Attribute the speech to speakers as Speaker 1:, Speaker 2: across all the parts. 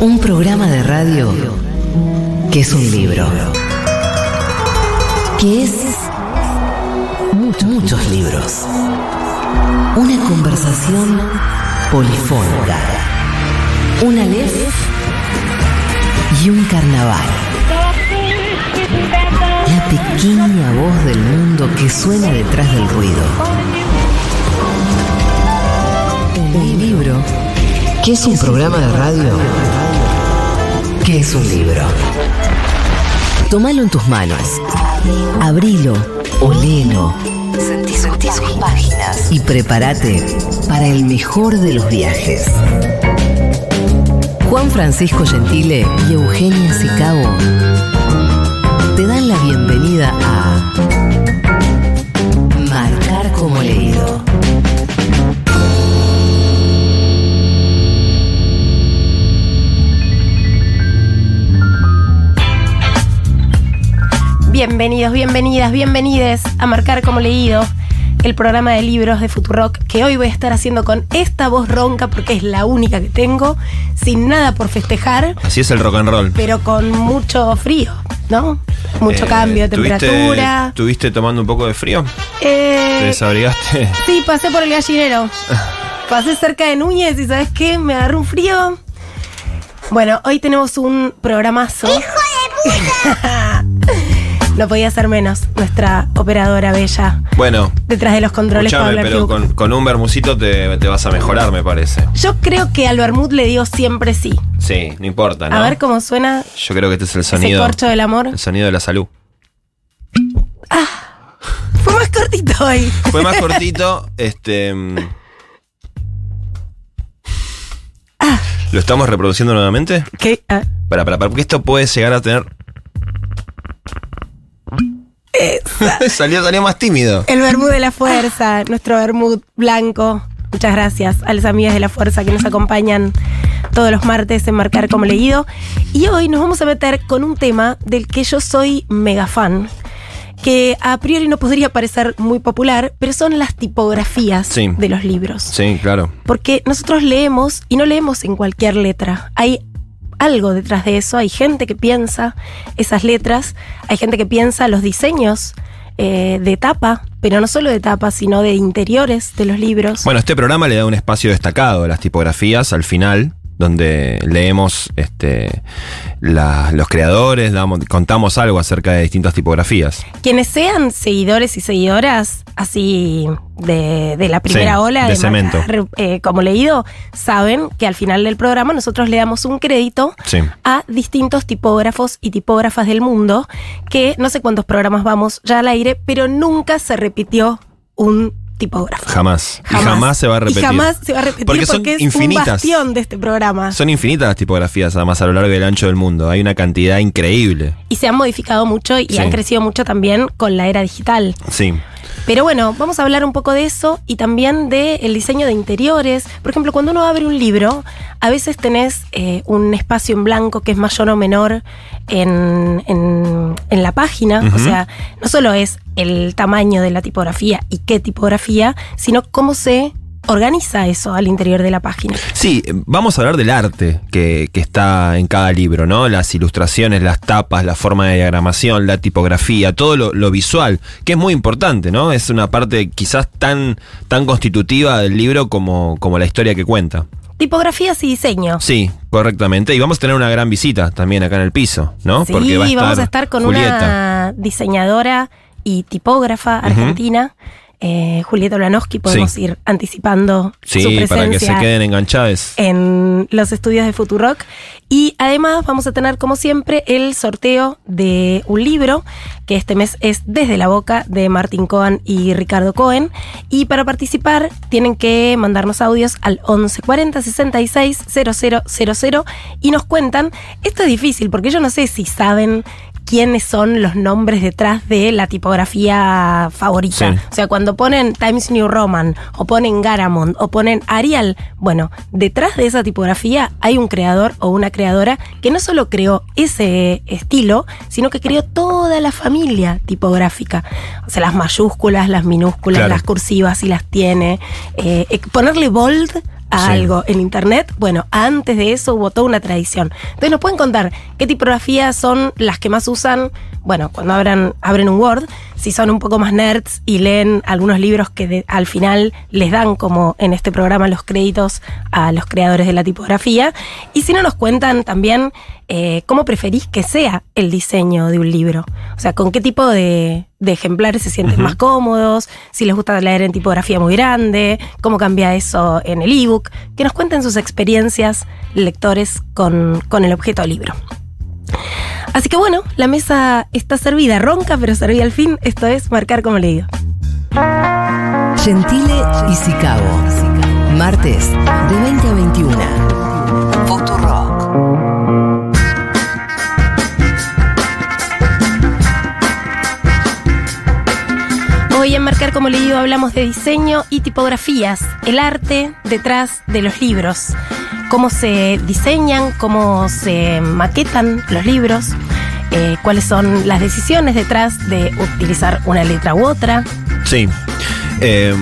Speaker 1: Un programa de radio que es un libro. Que es muchos, libros. Una conversación polifónica. Una lez y un carnaval. La pequeña voz del mundo que suena detrás del ruido. Un libro que es un programa de radio que es un libro. Tómalo en tus manos. Abrilo, olelo. Sentí, sentí sus páginas. Y prepárate para el mejor de los viajes. Juan Francisco Gentile y Eugenia Sicabo te dan la bienvenida a Marcar como leído.
Speaker 2: Bienvenidos, bienvenidas, bienvenides a Marcar como Leído, el programa de libros de Futurock que hoy voy a estar haciendo con esta voz ronca porque es la única que tengo, sin nada por festejar,
Speaker 3: Así es el rock and roll.
Speaker 2: pero con mucho frío, ¿no? Mucho
Speaker 3: Eh,
Speaker 2: cambio de
Speaker 3: ¿tuviste-
Speaker 2: temperatura.
Speaker 3: ¿Tuviste tomando un poco de frío?
Speaker 2: Eh,
Speaker 3: ¿Te desabrigaste?
Speaker 2: sí, pasé por el gallinero. Pasé cerca de Núñez y ¿sabes qué? Me agarró un frío. Bueno, hoy tenemos un programazo. ¡Hijo de puta! no podía ser menos nuestra operadora bella
Speaker 3: Bueno,
Speaker 2: detrás de los controles Paula
Speaker 3: pero con, con un bermucito te, te vas a mejorar, me parece.
Speaker 2: Yo creo que al Bermud le digo siempre sí.
Speaker 3: Sí, no importa, ¿no?
Speaker 2: A ver cómo suena
Speaker 3: Yo creo que este es el sonido.
Speaker 2: corcho del amor.
Speaker 3: El sonido de la salud.
Speaker 2: Fue más cortito hoy.
Speaker 3: Fue más cortito, este. mm.
Speaker 2: Ah.
Speaker 3: ¿Lo estamos reproduciendo nuevamente?
Speaker 2: ¿Qué? Ah,
Speaker 3: Para, para, para, porque esto puede llegar a tener. salió, salió más tímido.
Speaker 2: el Bermud de la Fuerza, nuestro Bermud blanco. Muchas gracias a las amigas de la Fuerza que nos acompañan todos los martes en Marcar como Leído. Y hoy nos vamos a meter con un tema del que yo soy mega fan, que a priori no podría parecer muy popular, pero son las tipografías
Speaker 3: Sí.
Speaker 2: de los libros.
Speaker 3: Sí, claro.
Speaker 2: Porque nosotros leemos y no leemos en cualquier letra. Hay algo detrás de eso, hay gente que piensa esas letras, hay gente que piensa los diseños eh, de tapa, pero no solo de tapa, sino de interiores de los libros.
Speaker 3: Bueno, este programa le da un espacio destacado a las tipografías al final, donde leemos este, la- los creadores, damos- contamos algo acerca de distintas tipografías.
Speaker 2: Quienes sean seguidores y seguidoras así de, de la primera
Speaker 3: Sí,
Speaker 2: ola
Speaker 3: de
Speaker 2: de,
Speaker 3: cemento.
Speaker 2: eh, como leído, saben que al final del programa nosotros le damos un crédito
Speaker 3: Sí.
Speaker 2: a distintos tipógrafos y tipógrafas del mundo, que no sé cuántos programas vamos ya al aire, pero nunca se repitió un tipógrafo.
Speaker 3: Jamás. Y jamás se va a repetir.
Speaker 2: Y jamás se va a repetir
Speaker 3: Porque
Speaker 2: porque,
Speaker 3: son
Speaker 2: es
Speaker 3: infinitas.
Speaker 2: un bastión de este programa.
Speaker 3: Son infinitas las tipografías, además, a lo largo y del ancho del mundo. Hay una cantidad increíble.
Speaker 2: Y se han modificado mucho y
Speaker 3: Sí.
Speaker 2: han crecido mucho también con la era digital.
Speaker 3: Sí.
Speaker 2: Pero bueno, vamos a hablar un poco de eso y también del diseño de interiores. Por ejemplo, cuando uno abre un libro, a veces tenés eh, un espacio en blanco que es mayor o menor en, en- en la página. O sea, no solo es el tamaño de la tipografía y qué tipografía, sino cómo se organiza eso al interior de la página.
Speaker 3: Sí, vamos a hablar del arte que, que está en cada libro, ¿no? Las ilustraciones, las tapas, la forma de diagramación, la tipografía, todo lo, lo visual, que es muy importante, ¿no? Es una parte quizás tan, tan constitutiva del libro como, como la historia que cuenta.
Speaker 2: Tipografías y diseño.
Speaker 3: Sí, correctamente. Y vamos a tener una gran visita también acá en el piso, ¿no?
Speaker 2: Sí,
Speaker 3: Porque va a estar
Speaker 2: vamos a estar con
Speaker 3: Julieta.
Speaker 2: una diseñadora y tipógrafa argentina, eh, Julieta Olanowski. Podemos
Speaker 3: Sí.
Speaker 2: ir anticipando su
Speaker 3: Sí,
Speaker 2: presencia
Speaker 3: para que se queden enganchados.
Speaker 2: en los estudios de Futurock. Y además vamos a tener, como siempre, el sorteo de un libro, que este mes es Desde la Boca, de Martín Cohen y Ricardo Cohen. Y para participar tienen que mandarnos audios al 1140 66 000 y nos cuentan, esto es difícil porque yo no sé si saben quiénes son los nombres detrás de la tipografía favorita.
Speaker 3: Sí.
Speaker 2: O sea, cuando ponen Times New Roman o ponen Garamond o ponen Arial, bueno, detrás de esa tipografía hay un creador o una creadora que no solo creó ese estilo, sino que creó toda la familia tipográfica. O sea, las mayúsculas, las minúsculas,
Speaker 3: Claro.
Speaker 2: las cursivas, si las tiene. Eh, eh, ponerle bold a
Speaker 3: Sí.
Speaker 2: algo en internet, bueno, antes de eso hubo toda una tradición. Entonces nos pueden contar qué tipografías son las que más usan, bueno, cuando abran, abren un Word, si son un poco más nerds y leen algunos libros que de- al final les dan como en este programa los créditos a los creadores de la tipografía. Y si no nos cuentan también eh, cómo preferís que sea el diseño de un libro. O sea, con qué tipo de, de ejemplares se sienten más cómodos, si les gusta leer en tipografía muy grande, cómo cambia eso en el ebook. Que nos cuenten sus experiencias lectores con, con el objeto libro. Así que bueno, la mesa está servida, ronca pero servida al fin. Esto es marcar como leído.
Speaker 1: Gentile y Sicabo. Martes, de 20 a 21. Futurock.
Speaker 2: Hoy en Marcar como leído hablamos de diseño y tipografías, el arte detrás de los libros, cómo se diseñan, cómo se maquetan los libros, eh, cuáles son las decisiones detrás de utilizar una letra u otra.
Speaker 3: Sí. Eh,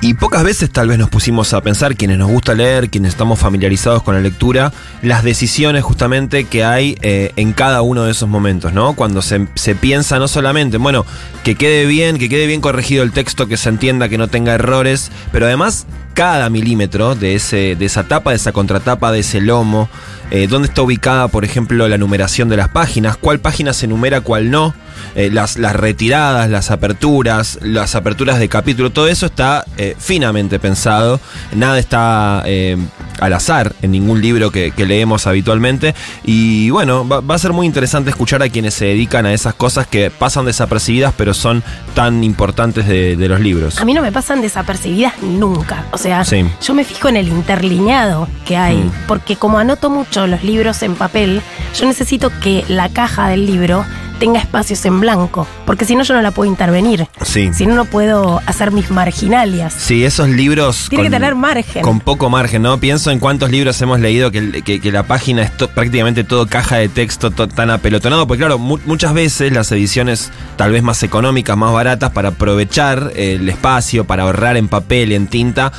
Speaker 3: y pocas veces tal vez nos pusimos a pensar, quienes nos gusta leer, quienes estamos familiarizados con la lectura, las decisiones justamente que hay eh, en cada uno de esos momentos, ¿no? Cuando se, se piensa no solamente, bueno, que quede bien, que quede bien corregido el texto, que se entienda, que no tenga errores, pero además cada milímetro de, ese, de esa tapa, de esa contratapa, de ese lomo, eh, dónde está ubicada, por ejemplo, la numeración de las páginas, cuál página se numera, cuál no, eh, las, las retiradas, las aperturas, las aperturas de capítulo, todo eso está eh, finamente pensado, nada está eh, al azar en ningún libro que, que leemos habitualmente y bueno, va, va a ser muy interesante escuchar a quienes se dedican a esas cosas que pasan desapercibidas pero son tan importantes de, de los libros.
Speaker 2: A mí no me pasan desapercibidas nunca. O sea,
Speaker 3: Sí.
Speaker 2: yo me fijo en el interlineado que hay,
Speaker 3: Mm.
Speaker 2: porque como anoto mucho los libros en papel, yo necesito que la caja del libro tenga espacios en blanco, porque si no yo no la puedo intervenir.
Speaker 3: Sí.
Speaker 2: Si no, no puedo hacer mis marginalias.
Speaker 3: Sí, esos libros.
Speaker 2: Tiene que tener margen.
Speaker 3: Con poco margen, ¿no? Pienso en cuántos libros hemos leído que, que- que la página es to- prácticamente todo caja de texto to- tan apelotonado. Porque, claro, mu- muchas veces las ediciones, tal vez más económicas, más baratas, para aprovechar eh, el espacio, para ahorrar en papel, en tinta.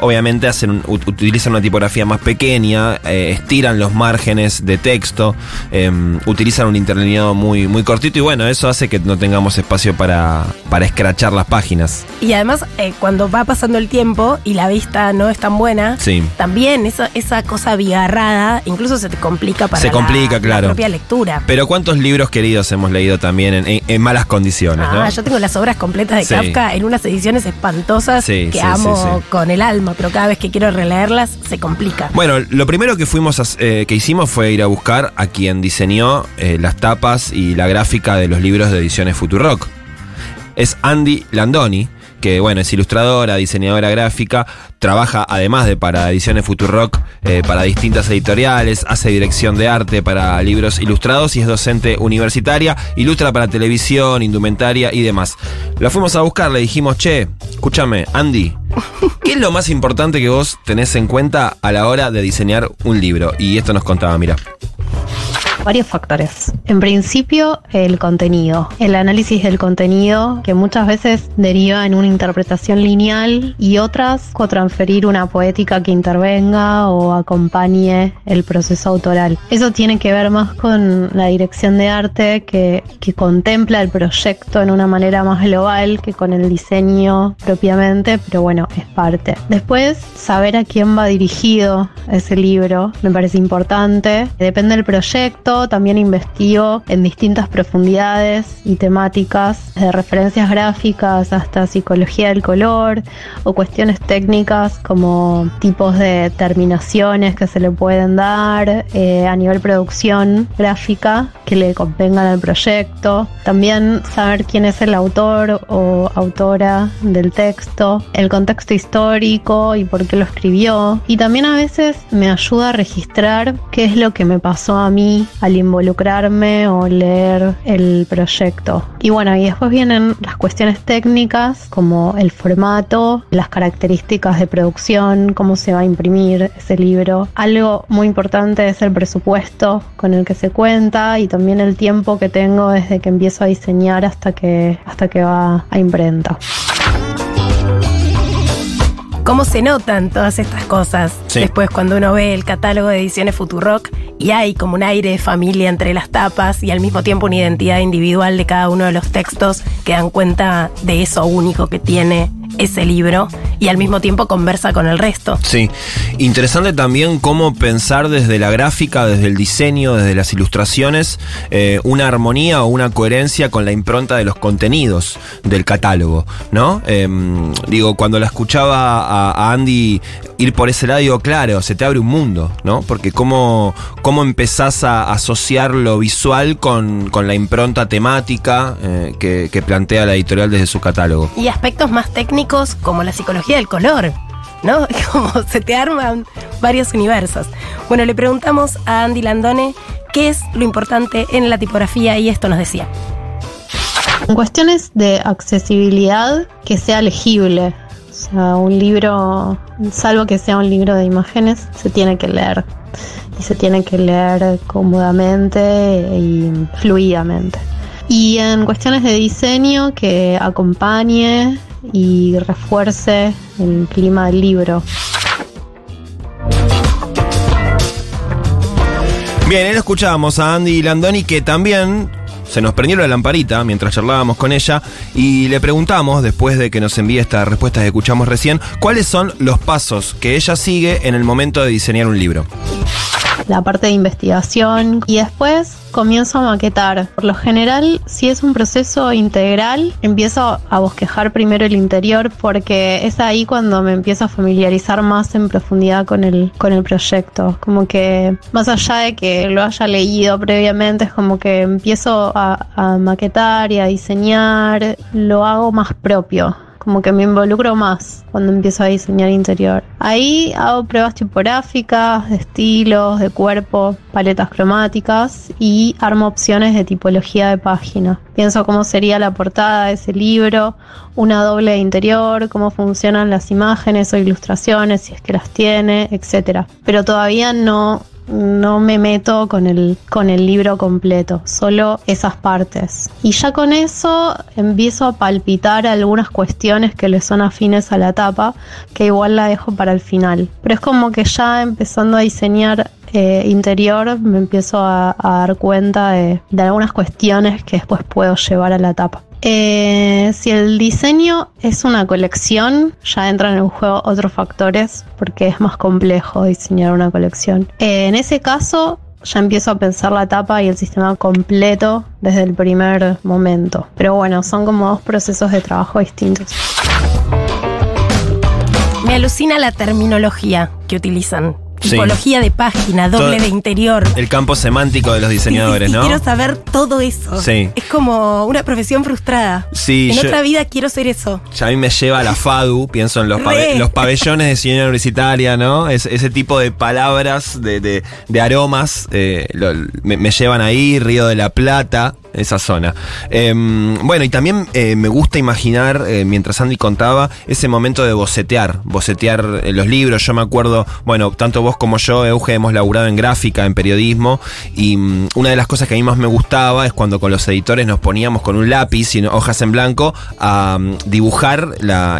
Speaker 3: Obviamente hacen utilizan una tipografía más pequeña, eh, estiran los márgenes de texto, eh, utilizan un interlineado muy, muy cortito y bueno, eso hace que no tengamos espacio para, para escrachar las páginas.
Speaker 2: Y además, eh, cuando va pasando el tiempo y la vista no es tan buena,
Speaker 3: Sí.
Speaker 2: también esa, esa cosa abigarrada incluso se te complica para
Speaker 3: Se
Speaker 2: la-
Speaker 3: complica,
Speaker 2: la
Speaker 3: claro.
Speaker 2: propia lectura.
Speaker 3: Pero ¿cuántos libros queridos hemos leído también en, en- en malas condiciones?
Speaker 2: Ah,
Speaker 3: ¿no?
Speaker 2: yo tengo las obras completas de
Speaker 3: Sí.
Speaker 2: Kafka en unas ediciones espantosas
Speaker 3: Sí,
Speaker 2: que amo con el alma, pero cada vez que quiero releerlas se complica.
Speaker 3: Bueno, lo primero que fuimos a- eh, que hicimos fue ir a buscar a quien diseñó eh, las tapas y la gráfica de los libros de ediciones Futurock. Es Andy Landoni, que bueno, es ilustradora, diseñadora gráfica, trabaja además de para ediciones Futurock, eh, para distintas editoriales, hace dirección de arte para libros ilustrados y es docente universitaria, ilustra para televisión, indumentaria y demás. La fuimos a buscar, le dijimos, che, escúchame, Andy, ¿Qué es lo más importante que vos tenés en cuenta a la hora de diseñar un libro? Y esto nos contaba, mira.
Speaker 4: Varios factores. En principio, el contenido. El análisis del contenido, que muchas veces deriva en una interpretación lineal y otras con transferir una poética que intervenga o acompañe el proceso autoral. Eso tiene que ver más con la dirección de arte que, que contempla el proyecto en una manera más global que con el diseño propiamente, pero bueno, es parte. Después, saber a quién va dirigido ese libro me parece importante. Depende del proyecto, también investigo en distintas profundidades y temáticas, de referencias gráficas hasta psicología del color o cuestiones técnicas como tipos de terminaciones que se le pueden dar eh, a nivel producción gráfica que le convengan al proyecto. También saber quién es el autor o autora del texto, el contexto histórico y por qué lo escribió. Y también a veces me ayuda a registrar qué es lo que me pasó a mí al involucrarme o leer el proyecto. Y bueno, y después vienen las cuestiones técnicas como el formato, las características de producción, cómo se va a imprimir ese libro. Algo muy importante es el presupuesto con el que se cuenta y también el tiempo que tengo desde que empiezo a diseñar hasta que, hasta que va a imprenta.
Speaker 2: cómo se notan todas estas cosas.
Speaker 3: Sí.
Speaker 2: Después cuando uno ve el catálogo de ediciones Futurock y hay como un aire de familia entre las tapas y al mismo tiempo una identidad individual de cada uno de los textos que dan cuenta de eso único que tiene ese libro y al mismo tiempo conversa con el resto.
Speaker 3: Sí, interesante también cómo pensar desde la gráfica, desde el diseño, desde las ilustraciones, eh, una armonía o una coherencia con la impronta de los contenidos del catálogo, ¿no? Em, digo, cuando la escuchaba a, a Andy ir por ese lado, digo, claro, se te abre un mundo, ¿no? Porque cómo, cómo empezás a asociar lo visual con, con la impronta temática eh, que, que plantea la editorial desde su catálogo.
Speaker 2: Y aspectos más técnicos como la psicología del color, ¿no? Como se te arman varios universos. Bueno, le preguntamos a Andy Landone qué es lo importante en la tipografía y esto nos decía.
Speaker 4: En cuestiones de accesibilidad, que sea legible. O sea, un libro, salvo que sea un libro de imágenes, se tiene que leer. Y se tiene que leer cómodamente y fluidamente. Y en cuestiones de diseño, que acompañe y refuerce el clima del libro.
Speaker 3: Bien, ahí escuchábamos a Andy Landoni que también se nos prendió la lamparita mientras charlábamos con ella y le preguntamos, después de que nos envíe estas respuestas que escuchamos recién, cuáles son los pasos que ella sigue en el momento de diseñar un libro.
Speaker 4: La parte de investigación y después comienzo a maquetar. Por lo general, si es un proceso integral, empiezo a bosquejar primero el interior porque es ahí cuando me empiezo a familiarizar más en profundidad con el, con el proyecto. Como que más allá de que lo haya leído previamente, es como que empiezo a, a maquetar y a diseñar, lo hago más propio como que me involucro más cuando empiezo a diseñar interior. Ahí hago pruebas tipográficas, de estilos, de cuerpo, paletas cromáticas y armo opciones de tipología de página. Pienso cómo sería la portada de ese libro, una doble de interior, cómo funcionan las imágenes o ilustraciones, si es que las tiene, etc. Pero todavía no no me meto con el, con el libro completo, solo esas partes. Y ya con eso empiezo a palpitar algunas cuestiones que le son afines a la tapa, que igual la dejo para el final. Pero es como que ya empezando a diseñar eh, interior me empiezo a, a dar cuenta de, de algunas cuestiones que después puedo llevar a la tapa. Eh, si el diseño es una colección, ya entran en juego otros factores porque es más complejo diseñar una colección. Eh, en ese caso, ya empiezo a pensar la tapa y el sistema completo desde el primer momento. Pero bueno, son como dos procesos de trabajo distintos.
Speaker 2: Me alucina la terminología que utilizan.
Speaker 3: Sí.
Speaker 2: Tipología de página, doble
Speaker 3: Todo-
Speaker 2: de interior.
Speaker 3: El campo semántico de los diseñadores,
Speaker 2: Sí, sí,
Speaker 3: ¿no?
Speaker 2: Quiero saber todo eso.
Speaker 3: Sí.
Speaker 2: Es como una profesión frustrada.
Speaker 3: Sí,
Speaker 2: en
Speaker 3: yo-
Speaker 2: otra vida quiero ser eso.
Speaker 3: Ya a mí me lleva a la FADU, pienso en los, pabellones
Speaker 2: Re.
Speaker 3: los pabellones de ciencia universitaria, ¿no? Es- ese tipo de palabras, de, de- de aromas, eh, lo- me, me llevan ahí, Río de la Plata, esa zona. Em, bueno, y también eh, me gusta imaginar, eh, mientras Andy contaba, ese momento de bocetear, bocetear eh, los libros. Yo me acuerdo, bueno, tanto vos como yo, Euge, hemos laburado en gráfica, en periodismo, y mm, una de las cosas que a mí más me gustaba es cuando con los editores nos poníamos con un lápiz y hojas en blanco a mm, dibujar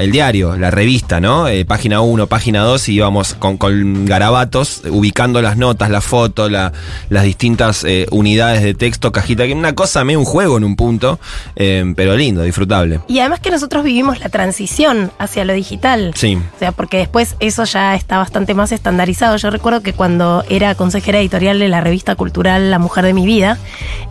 Speaker 3: el diario, la revista, ¿no? Página 1, página 2, y íbamos con, garabatos, ubicando las notas, la foto, la- las distintas unidades de texto, cajita, que una cosa, medio un juego en un punto, eh, pero lindo, disfrutable.
Speaker 2: Y además que nosotros vivimos la transición hacia lo digital.
Speaker 3: Sí.
Speaker 2: O sea, porque después eso ya está bastante más estandarizado. Yo recuerdo que cuando era consejera editorial de la revista cultural La Mujer de mi Vida,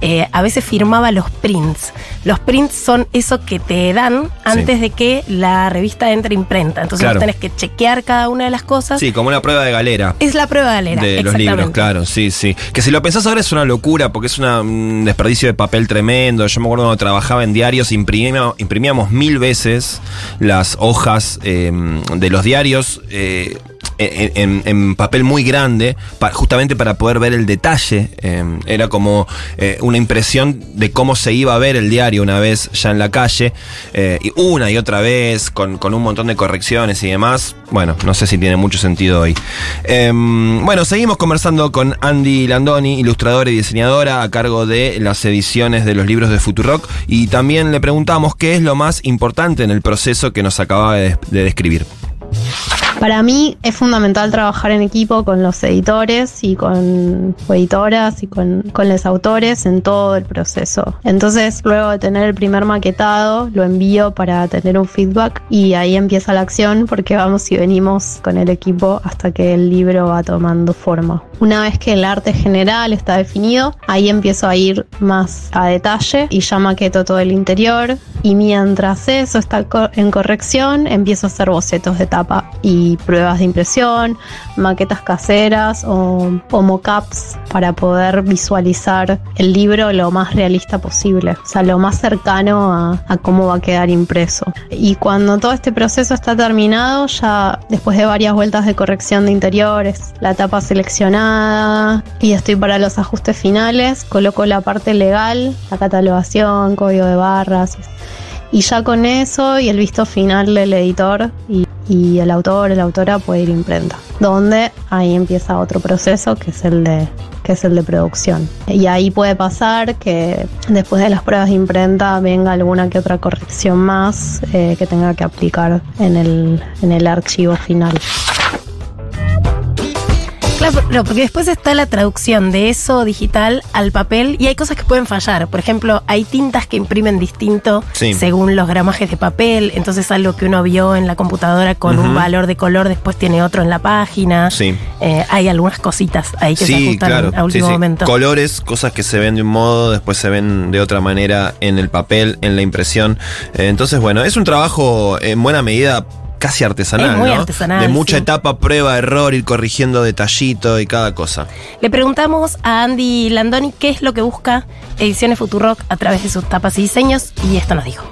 Speaker 2: eh, a veces firmaba los prints. Los prints son eso que te dan antes de que la revista entre imprenta. Entonces
Speaker 3: Claro.
Speaker 2: vos tenés que chequear cada una de las cosas.
Speaker 3: Sí, como una prueba de galera.
Speaker 2: Es la prueba galera.
Speaker 3: de los libros, claro, sí, sí. Que si lo pensás ahora es una locura, porque es una- un desperdicio de papel tremendo. Yo me acuerdo cuando trabajaba en diarios, imprimíamos, imprimíamos mil veces las hojas eh, de los diarios. eh, en, papel muy grande, justamente para poder ver el detalle. eh, era como eh, una impresión de cómo se iba a ver el diario una vez ya en la calle, eh, y una y otra vez, con, con un montón de correcciones y demás. Bueno, no sé si tiene mucho sentido hoy. Em, bueno, seguimos conversando con Andy Landoni, ilustradora y diseñadora a cargo de las ediciones de los libros de Futurock, y también le preguntamos qué es lo más importante en el proceso que nos acaba de, de describir.
Speaker 4: Para mí es fundamental trabajar en equipo con los editores y con editoras y con, con los autores en todo el proceso. Entonces, luego de tener el primer maquetado, lo envío para tener un feedback y ahí empieza la acción porque vamos y venimos con el equipo hasta que el libro va tomando forma. Una vez que el arte general está definido, ahí empiezo a ir más a detalle y ya maqueto todo el interior y mientras eso está en corrección, empiezo a hacer bocetos de tapa y pruebas de impresión, maquetas caseras o, o mockups para poder visualizar el libro lo más realista posible, o sea, lo más cercano a, cómo va a quedar impreso. Y cuando todo este proceso está terminado, ya después de varias vueltas de corrección de interiores, la tapa seleccionada y estoy para los ajustes finales, coloco la parte legal, la catalogación, código de barras y ya con eso y el visto final del editor y el autor, la autora puede ir a imprenta, donde ahí empieza otro proceso que es el de que es el de producción. Y ahí puede pasar que después de las pruebas de imprenta venga alguna que otra corrección más eh, que tenga que aplicar en el, en el archivo final.
Speaker 2: Claro, no, porque después está la traducción de eso digital al papel y hay cosas que pueden fallar. Por ejemplo, hay tintas que imprimen distinto
Speaker 3: Sí.
Speaker 2: según los gramajes de papel. Entonces algo que uno vio en la computadora con un valor de color después tiene otro en la página.
Speaker 3: Sí.
Speaker 2: Eh, hay algunas cositas ahí que se
Speaker 3: Sí,
Speaker 2: ajustan
Speaker 3: claro.
Speaker 2: a último momento.
Speaker 3: Colores, cosas que se ven de un modo, después se ven de otra manera en el papel, en la impresión. Eh, entonces, bueno, es un trabajo en buena medida casi artesanal,
Speaker 2: Es muy
Speaker 3: ¿no?
Speaker 2: artesanal,
Speaker 3: De mucha
Speaker 2: sí.
Speaker 3: etapa, prueba, error, ir corrigiendo detallito y cada cosa.
Speaker 2: Le preguntamos a Andy Landoni qué es lo que busca Ediciones Futurock a través de sus tapas y diseños y esto nos dijo.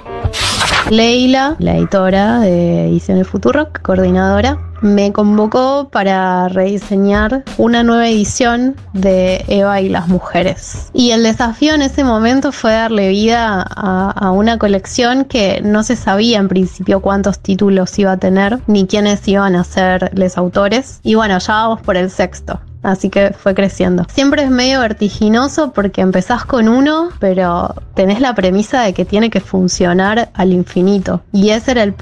Speaker 4: Leila, la editora de Ediciones Futurock, coordinadora, me convocó para rediseñar una nueva edición de Eva y las mujeres. Y el desafío en ese momento fue darle vida a, a una colección que no se sabía en principio cuántos títulos iba a tener, ni quiénes iban a ser los autores. Y bueno, ya vamos por el sexto. Así que fue creciendo. Siempre es medio vertiginoso porque empezás con uno, pero tenés la premisa de que tiene que funcionar al infinito. Y ese era el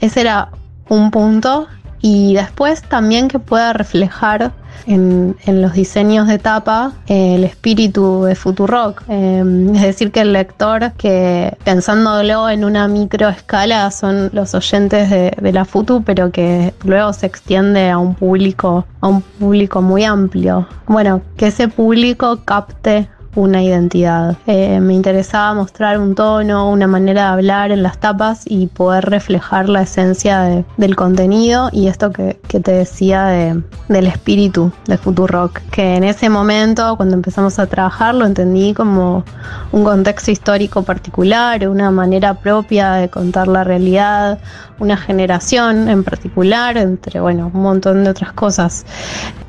Speaker 4: ese era un punto. Y después también que pueda reflejar en, en los diseños de tapa eh, el espíritu de Futurock. Eh, es decir, que el lector, que pensándolo en una microescala, son los oyentes de, de la Futu, pero que luego se extiende a un público, a un público muy amplio. Bueno, que ese público capte una identidad. Eh, me interesaba mostrar un tono, una manera de hablar en las tapas y poder reflejar la esencia de- del contenido y esto que, que te decía de- del espíritu de Futurock, que en ese momento, cuando empezamos a trabajar, lo entendí como un contexto histórico particular, una manera propia de contar la realidad, una generación en particular, entre, bueno, un montón de otras cosas.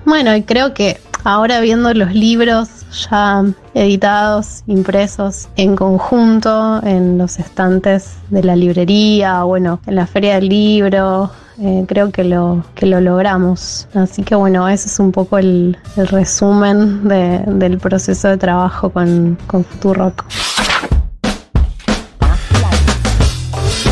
Speaker 4: Bueno, y creo que ahora viendo los libros ya editados, impresos en conjunto en los estantes de la librería, bueno, en la feria del libro, eh, creo que lo, que lo logramos. Así que bueno, ese es un poco el, resumen de- del proceso de trabajo con, con Futurock.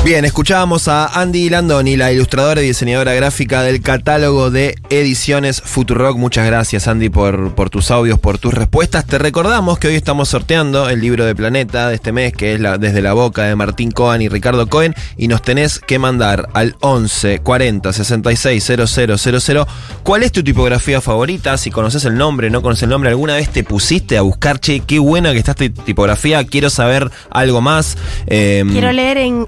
Speaker 3: Bien, escuchábamos a Andy Landoni, la ilustradora y diseñadora gráfica del catálogo de ediciones Futurock. Muchas gracias, Andy, por, tus audios, por tus respuestas. Te recordamos que hoy estamos sorteando el libro de Planeta de este mes, que es la, Desde la Boca de Martín Cohen y Ricardo Cohen, y nos tenés que mandar al 11 40 66 000. ¿Cuál es tu tipografía favorita? Si conoces el nombre, no conoces el nombre, ¿alguna vez te pusiste a buscar, che, qué buena que está esta tipografía? Quiero saber algo más. Eh,
Speaker 2: Quiero leer en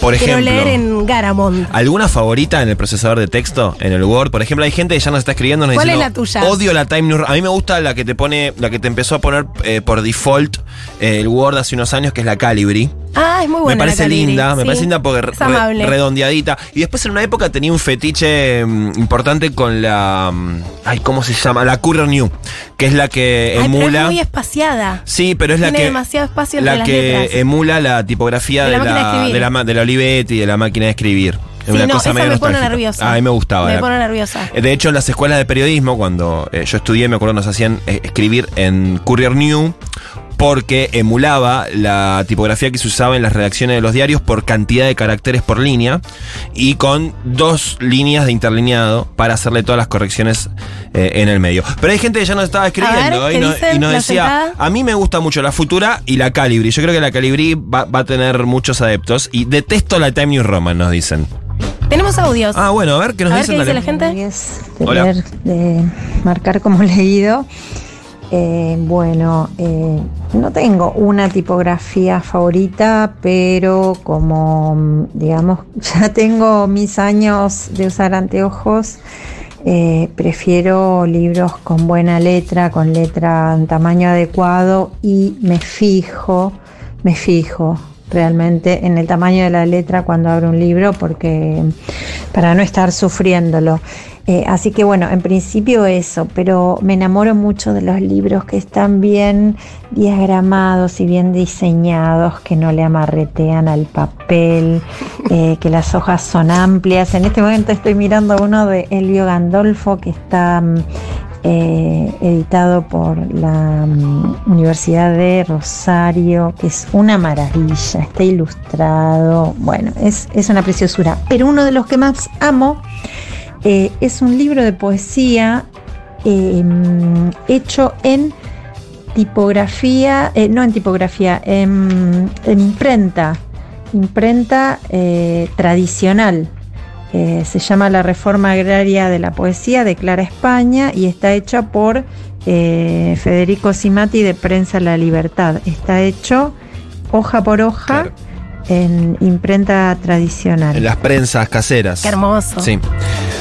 Speaker 3: Por
Speaker 2: Quiero
Speaker 3: ejemplo.
Speaker 2: leer en Garamond.
Speaker 3: ¿Alguna favorita en el procesador de texto? En el Word, por ejemplo, hay gente que ya nos está escribiendo. Nos
Speaker 2: ¿Cuál
Speaker 3: diciendo,
Speaker 2: es la tuya?
Speaker 3: Odio la Time New. A mí me gusta la que te pone, la que te empezó a poner eh, por default eh, el Word hace unos años, que es la Calibri.
Speaker 2: Ah, es muy buena.
Speaker 3: me parece
Speaker 2: la
Speaker 3: linda, me
Speaker 2: sí.
Speaker 3: parece linda porque
Speaker 2: Es
Speaker 3: re-
Speaker 2: amable.
Speaker 3: redondeadita. Y después en una época tenía un fetiche mm, importante con la. mm, Ay, ¿cómo se llama? La Courier New, que es la que
Speaker 2: Ay, pero
Speaker 3: emula.
Speaker 2: es muy espaciada.
Speaker 3: Sí, pero es la
Speaker 2: Tiene
Speaker 3: que.
Speaker 2: demasiado espacio entre
Speaker 3: la
Speaker 2: las
Speaker 3: que
Speaker 2: letras.
Speaker 3: emula la tipografía
Speaker 2: De
Speaker 3: de
Speaker 2: la de
Speaker 3: la, de la Olivetti y de la máquina de escribir. Es
Speaker 2: Sí,
Speaker 3: una
Speaker 2: no,
Speaker 3: cosa
Speaker 2: esa me pone nerviosa.
Speaker 3: A mí me gustaba.
Speaker 2: Me pone nerviosa.
Speaker 3: Eh, De hecho, en las escuelas de periodismo, cuando eh, yo estudié, me acuerdo, nos hacían eh, escribir en Courier New porque emulaba la tipografía que se usaba en las redacciones de los diarios por cantidad de caracteres por línea y con dos líneas de interlineado para hacerle todas las correcciones eh, en el medio. Pero hay gente que ya nos estaba escribiendo
Speaker 2: A ver,
Speaker 3: ¿eh? y, nos
Speaker 2: ¿La
Speaker 3: decía,
Speaker 2: sentada?
Speaker 3: a mí me gusta mucho la Futura y la Calibri. Yo creo que la Calibri va, va a tener muchos adeptos y detesto la Time New Roman, nos dicen.
Speaker 2: Tenemos audios.
Speaker 3: Ah, bueno, a ver qué nos
Speaker 2: A ver
Speaker 3: dicen.
Speaker 2: qué dice la gente.
Speaker 5: De
Speaker 3: Hola.
Speaker 5: de marcar como leído. Eh, bueno, eh, no tengo una tipografía favorita, pero como, digamos, ya tengo mis años de usar anteojos, eh, prefiero libros con buena letra, con letra en tamaño adecuado y me fijo, me fijo realmente en el tamaño de la letra cuando abro un libro porque para no estar sufriéndolo. Eh, así que bueno, en principio eso, pero me enamoro mucho de los libros que están bien diagramados y bien diseñados, que no le amarretean al papel, eh, que las hojas son amplias. En este momento estoy mirando uno de Elvio Gandolfo que está mm, eh, editado por la mm, Universidad de Rosario, que es una maravilla, está ilustrado, bueno, es, es una preciosura. Pero uno de los que más amo eh, es un libro de poesía mm, hecho en tipografía, eh, no en tipografía, en, en imprenta, imprenta eh, tradicional. Se llama La Reforma Agraria de la Poesía de Clara España y está hecha por Federico Simati de Prensa La Libertad. Está hecho hoja por hoja. En imprenta tradicional.
Speaker 3: En las prensas caseras.
Speaker 2: Qué hermoso.
Speaker 3: Sí.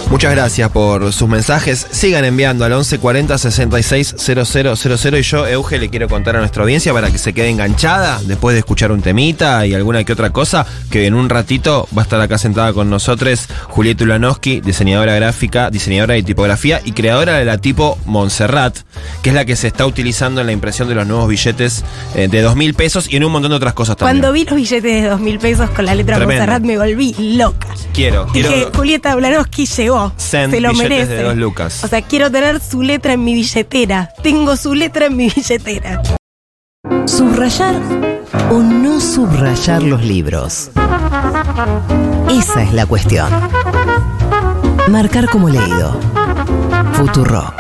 Speaker 3: Muchas gracias por sus mensajes. Sigan enviando al 1140 66 000 y yo, Euge, le quiero contar a nuestra audiencia para que se quede enganchada después de escuchar un temita y alguna que otra cosa, que en un ratito va a estar acá sentada con nosotros Julieta Ulanowski, diseñadora gráfica, diseñadora de tipografía y creadora de la tipo Montserrat, que es la que se está utilizando en la impresión de los nuevos billetes eh, de dos mil pesos y en un montón de otras cosas también.
Speaker 2: Cuando vi los billetes de dos mil pesos con la letra
Speaker 3: Tremendo.
Speaker 2: Montserrat me volví loca.
Speaker 3: Quiero, quiero.
Speaker 2: Dije, Julieta Blanowski llegó.
Speaker 3: Send
Speaker 2: se lo merece.
Speaker 3: de dos lucas.
Speaker 2: O sea, quiero tener su letra en mi billetera. Tengo su letra en mi billetera.
Speaker 1: Subrayar o no subrayar los libros. Esa es la cuestión. Marcar como leído. Futuro.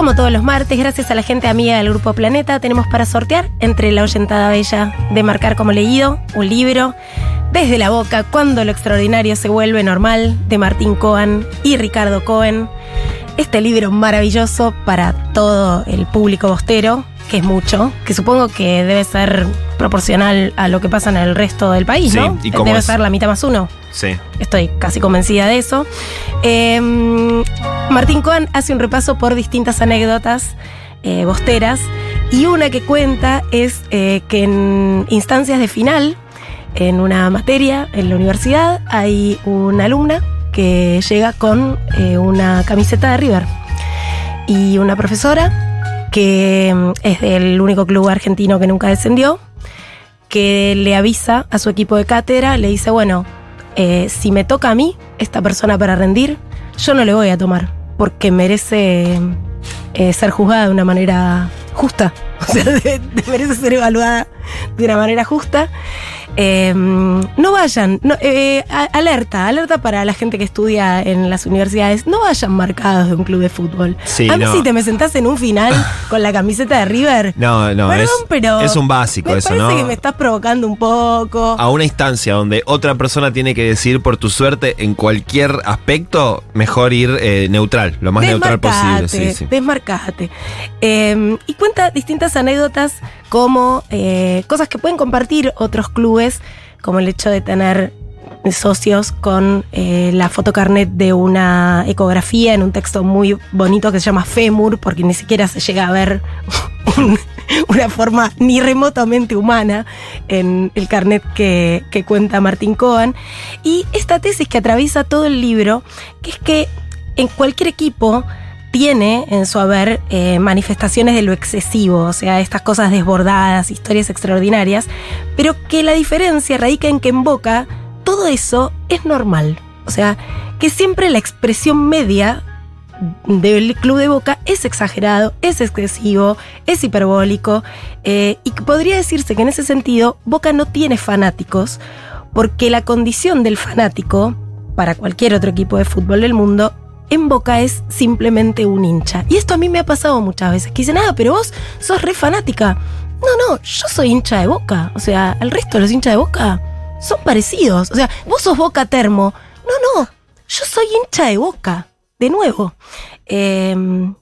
Speaker 2: Como todos los martes, gracias a la gente amiga del Grupo Planeta, tenemos para sortear entre la oyentada bella de Marcar como leído un libro desde la boca, cuando lo extraordinario se vuelve normal, de Martín Cohen y Ricardo Cohen. Este libro maravilloso para todo el público bostero, que es mucho, que supongo que debe ser proporcional a lo que pasa en el resto del país,
Speaker 3: Sí,
Speaker 2: ¿no?
Speaker 3: ¿y
Speaker 2: debe
Speaker 3: es?
Speaker 2: ser la mitad más uno.
Speaker 3: Sí.
Speaker 2: Estoy casi convencida de eso. Eh, Martín Cohen hace un repaso por distintas anécdotas eh, bosteras y una que cuenta es eh, que en instancias de final, en una materia en la universidad, hay una alumna que llega con eh, una camiseta de River y una profesora que mm, es del único club argentino que nunca descendió, que le avisa a su equipo de cátedra, le dice, bueno, eh, si me toca a mí, esta persona para rendir, yo no le voy a tomar, porque merece eh, ser juzgada de una manera justa. O sea, merece ser evaluada de una manera justa. Eh, no vayan, no, eh, a- alerta, alerta para la gente que estudia en las universidades, no vayan marcados de un club de fútbol.
Speaker 3: Sí,
Speaker 2: a mí
Speaker 3: no.
Speaker 2: si te me sentás en un final con la camiseta de River,
Speaker 3: No, no,
Speaker 2: Perdón,
Speaker 3: es,
Speaker 2: pero
Speaker 3: es un básico
Speaker 2: me
Speaker 3: eso,
Speaker 2: parece
Speaker 3: ¿no?
Speaker 2: que me estás provocando un poco.
Speaker 3: A una instancia donde otra persona tiene que decidir por tu suerte en cualquier aspecto, mejor ir eh, neutral, lo más neutral posible. Sí, sí.
Speaker 2: Desmarcate. Eh, y cuenta distintas anécdotas como eh, cosas que pueden compartir otros clubes, como el hecho de tener socios con eh, la fotocarnet de una ecografía en un texto muy bonito que se llama Femur, porque ni siquiera se llega a ver un- una forma ni remotamente humana en el carnet que, cuenta Martín Cohen. Y esta tesis que atraviesa todo el libro, es que en cualquier equipo tiene en su haber eh, manifestaciones de lo excesivo, o sea, estas cosas desbordadas, historias extraordinarias, pero que la diferencia radica en que en Boca todo eso es normal. O sea, que siempre la expresión media del club de Boca es exagerado, es excesivo, es hiperbólico, eh, y podría decirse que en ese sentido Boca no tiene fanáticos, porque la condición del fanático, para cualquier otro equipo de fútbol del mundo, en Boca es simplemente un hincha. Y esto a mí me ha pasado muchas veces, que dicen, ah, pero vos sos re fanática. No, no, yo soy hincha de Boca. O sea, el resto de los hinchas de Boca son parecidos. O sea, vos sos Boca Termo. No, no, yo soy hincha de Boca. De nuevo, eh,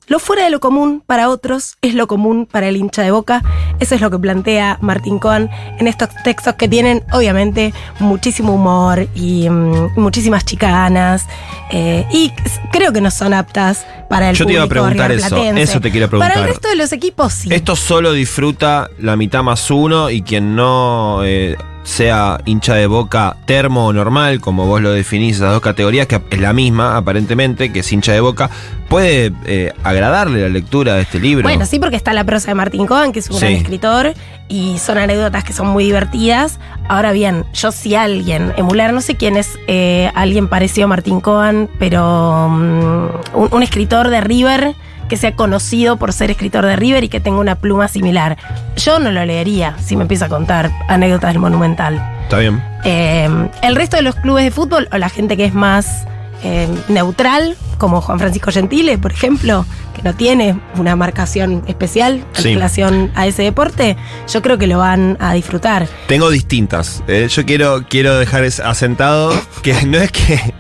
Speaker 2: lo fuera de lo común para otros es lo común para el hincha de boca. Eso es lo que plantea Martín Cohen en estos textos que tienen, obviamente, muchísimo humor y mm, muchísimas chicanas. eh, y creo que no son aptas para el
Speaker 3: Yo te iba a preguntar eso, eso te quiero preguntar.
Speaker 2: Para el resto de los equipos, sí.
Speaker 3: Esto solo disfruta la mitad más uno y quien no eh, sea hincha de boca termo o normal, como vos lo definís, esas dos categorías, que es la misma aparentemente, que es hincha de boca, puede eh, agradarle la lectura de este libro.
Speaker 2: Bueno, sí, porque está la prosa de Martín Cohen, que es un gran escritor, y son anécdotas que son muy divertidas. Ahora bien, yo si alguien, emular, no sé quién es eh, alguien parecido a Martín Cohen, pero mm, un, un escritor de River que sea conocido por ser escritor de River y que tenga una pluma similar. Yo no lo leería si me empieza a contar anécdotas del Monumental.
Speaker 3: Está bien.
Speaker 2: Eh, el resto de los clubes de fútbol, o la gente que es más eh, neutral, como Juan Francisco Gentile, por ejemplo, que no tiene una marcación especial en
Speaker 3: Sí.
Speaker 2: relación a ese deporte, yo creo que lo van a disfrutar.
Speaker 3: Tengo distintas. eh. Yo quiero, quiero dejar asentado que no es que.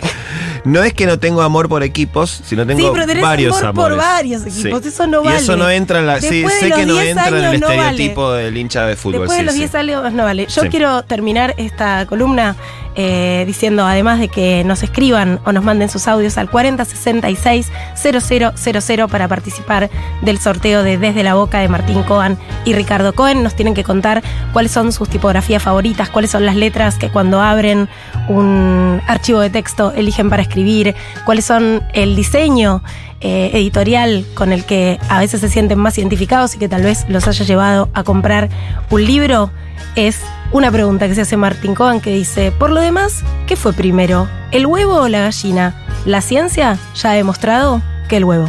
Speaker 3: No es que no tengo amor por equipos, sino tengo
Speaker 2: sí, pero tenés
Speaker 3: varios
Speaker 2: amor por
Speaker 3: amores.
Speaker 2: varios equipos,
Speaker 3: Sí.
Speaker 2: eso no
Speaker 3: Y
Speaker 2: vale.
Speaker 3: eso no entra en la. Sí, sé que no
Speaker 2: 10
Speaker 3: entra en el
Speaker 2: vale.
Speaker 3: estereotipo del hincha de fútbol.
Speaker 2: Después de los
Speaker 3: sí.
Speaker 2: 10 años no vale. Yo quiero terminar esta columna eh, diciendo, además de que nos escriban o nos manden sus audios al 4066 0000 para participar del sorteo de Desde la Boca de Martín Cohen y Ricardo Cohen. Nos tienen que contar cuáles son sus tipografías favoritas, cuáles son las letras que cuando abren un archivo de texto eligen para escribir, cuáles son el diseño eh, editorial con el que a veces se sienten más identificados y que tal vez los haya llevado a comprar un libro, es una pregunta que se hace Martín Cohen que dice, por lo demás, ¿qué fue primero? ¿El huevo o la gallina? La ciencia ya ha demostrado que el huevo.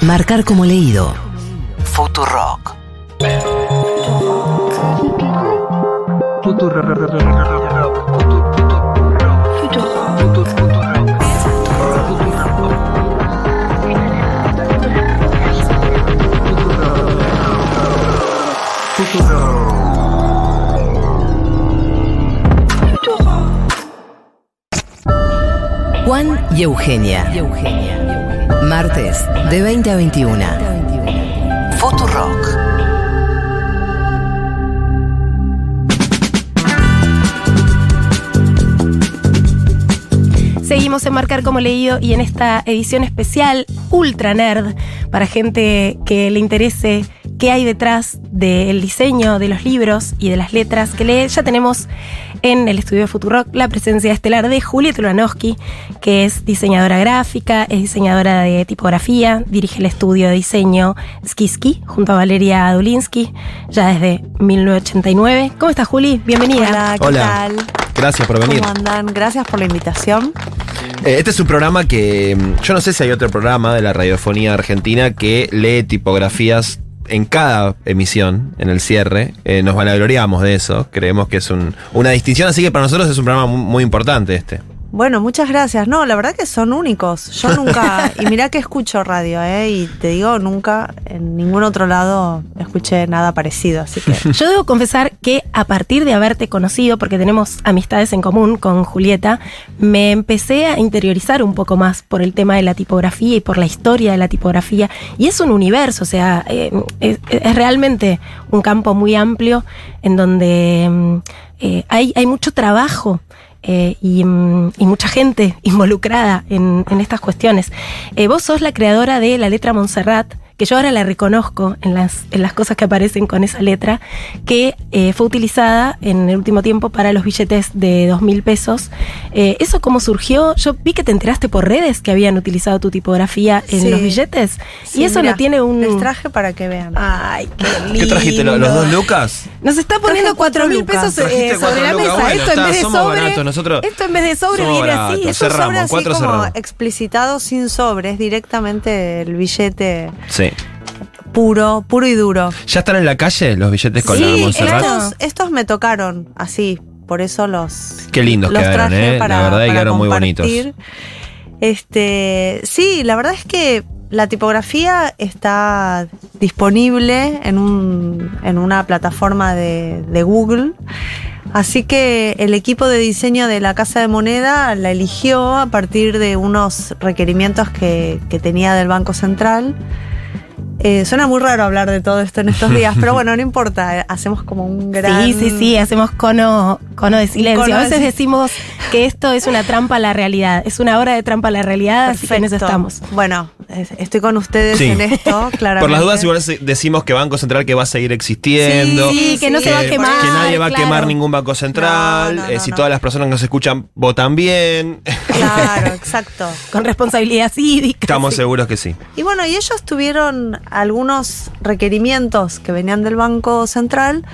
Speaker 1: Marcar como leído. Futurock. Juan y Eugenia. Martes de 20 a 21. Futurock.
Speaker 2: Seguimos en Marcar como leído y en esta edición especial ultra nerd para gente que le interese qué hay detrás del diseño de los libros y de las letras que lee. Ya tenemos en el estudio de Futurock la presencia estelar de Julieta Ulanowski, que es diseñadora gráfica, es diseñadora de tipografía, dirige el estudio de diseño Skiski junto a Valeria Dulinsky ya desde 1989. ¿Cómo estás, Juli? Bienvenida.
Speaker 6: Hola, ¿qué
Speaker 3: Hola.
Speaker 6: tal?
Speaker 3: Gracias por venir.
Speaker 6: ¿Cómo andan? Gracias por la invitación.
Speaker 3: Eh, Este es un programa que mm, yo no sé si hay otro programa de la radiofonía argentina que lee tipografías en cada emisión, en el cierre. Eh, nos vanagloriamos de eso, creemos que es un- una distinción, así que para nosotros es un programa mu- muy, importante este.
Speaker 6: Bueno, muchas gracias. No, la verdad que son únicos. Yo nunca, y mirá que escucho radio, ¿eh? Y te digo, nunca en ningún otro lado escuché nada parecido, así que...
Speaker 2: Yo debo confesar que a partir de haberte conocido, porque tenemos amistades en común con Julieta, me empecé a interiorizar un poco más por el tema de la tipografía y por la historia de la tipografía. Y es un universo, o sea, eh, es, es realmente un campo muy amplio en donde mm, eh, hay, hay mucho trabajo. Eh, y, mm, y mucha gente involucrada en, en estas cuestiones. Eh, vos sos la creadora de la letra Montserrat, que yo ahora la reconozco en las, en las cosas que aparecen con esa letra, que eh, fue utilizada en el último tiempo para los billetes de dos mil pesos. Eh, ¿Eso cómo surgió? Yo vi que te enteraste por redes que habían utilizado tu tipografía en
Speaker 6: Sí.
Speaker 2: los billetes.
Speaker 6: Sí,
Speaker 2: y eso
Speaker 6: mira,
Speaker 2: no tiene un...
Speaker 6: Les traje para que vean.
Speaker 2: Ay, qué lindo.
Speaker 3: ¿Qué trajiste? ¿Los, los dos lucas?
Speaker 2: Nos está poniendo cuatro mil pesos eh, sobre la mesa.
Speaker 3: Bueno,
Speaker 2: esto en
Speaker 3: está,
Speaker 2: vez de sobre.
Speaker 3: nosotros
Speaker 2: esto en vez de sobre viene
Speaker 3: baratos.
Speaker 2: así.
Speaker 6: Esto
Speaker 3: cerramos,
Speaker 6: sobra así
Speaker 3: cuatro
Speaker 6: como
Speaker 3: cerramos.
Speaker 6: explicitado sin sobres, directamente el billete
Speaker 3: Sí.
Speaker 6: Puro, puro y duro.
Speaker 3: ¿Ya están en la calle los billetes con
Speaker 2: Sí,
Speaker 3: la Montserrat?
Speaker 2: claro.
Speaker 6: Estos, estos me tocaron así, por eso los.
Speaker 3: Qué lindos
Speaker 6: los
Speaker 3: quedaron,
Speaker 6: traje
Speaker 3: ¿eh?
Speaker 6: para-
Speaker 3: la verdad muy bonitos.
Speaker 6: compartir. Este, sí, la verdad es que la tipografía está disponible en, un, en una plataforma de, de Google. Así que el equipo de diseño de la Casa de Moneda la eligió a partir de unos requerimientos que, que tenía del Banco Central. Eh, suena muy raro hablar de todo esto en estos días, pero bueno, no importa, eh, hacemos como un gran...
Speaker 2: Sí, sí, sí, hacemos cono, cono de silencio.
Speaker 6: cono
Speaker 2: a veces decimos que esto es una trampa a la realidad. Es una hora de trampa a la realidad, así que en eso estamos.
Speaker 6: Bueno, es- estoy con ustedes
Speaker 3: Sí.
Speaker 6: en esto, claramente.
Speaker 3: Por las dudas, igual decimos que Banco Central que va a seguir existiendo.
Speaker 2: Sí, que no se va a quemar,
Speaker 3: Que nadie va a
Speaker 2: claro.
Speaker 3: quemar ningún banco central.
Speaker 6: No, no,
Speaker 3: eh,
Speaker 6: no,
Speaker 3: si
Speaker 6: no.
Speaker 3: todas las personas que nos escuchan votan bien.
Speaker 6: Claro, exacto.
Speaker 2: Con responsabilidad cívica.
Speaker 3: Estamos
Speaker 2: sí.
Speaker 3: seguros que sí.
Speaker 6: Y bueno, y ellos tuvieron algunos requerimientos que venían del Banco Central,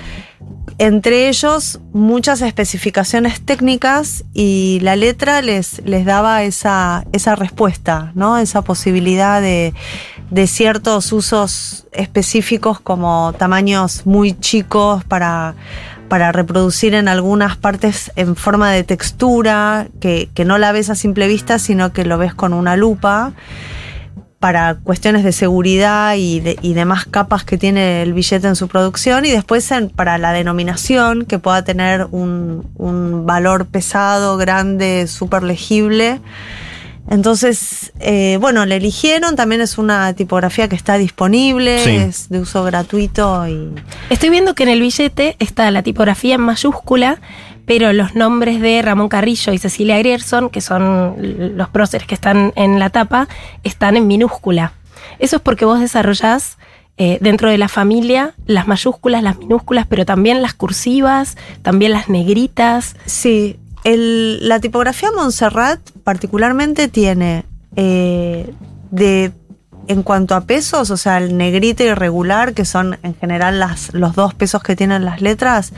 Speaker 6: entre ellos muchas especificaciones técnicas y la letra les, les daba esa, esa respuesta, ¿no? Esa posibilidad de, de ciertos usos específicos como tamaños muy chicos para, para reproducir en algunas partes en forma de textura, que, que no la ves a simple vista, sino que lo ves con una lupa para cuestiones de seguridad y, de- y demás capas que tiene el billete en su producción y después en- para la denominación que pueda tener un, un valor pesado, grande, súper legible. Entonces, eh, bueno, le eligieron, también es una tipografía que está disponible,
Speaker 3: Sí.
Speaker 6: es de uso gratuito y...
Speaker 2: Estoy viendo que en el billete está la tipografía en mayúscula, pero los nombres de Ramón Carrillo y Cecilia Grierson, que son los próceres que están en la tapa, están en minúscula. Eso es porque vos desarrollás eh, dentro de la familia las mayúsculas, las minúsculas, pero también las cursivas, también las negritas.
Speaker 6: Sí, la tipografía Montserrat particularmente tiene eh, de en cuanto a pesos, o sea, el negrito y regular, que son en general las, los dos pesos que tienen las letras,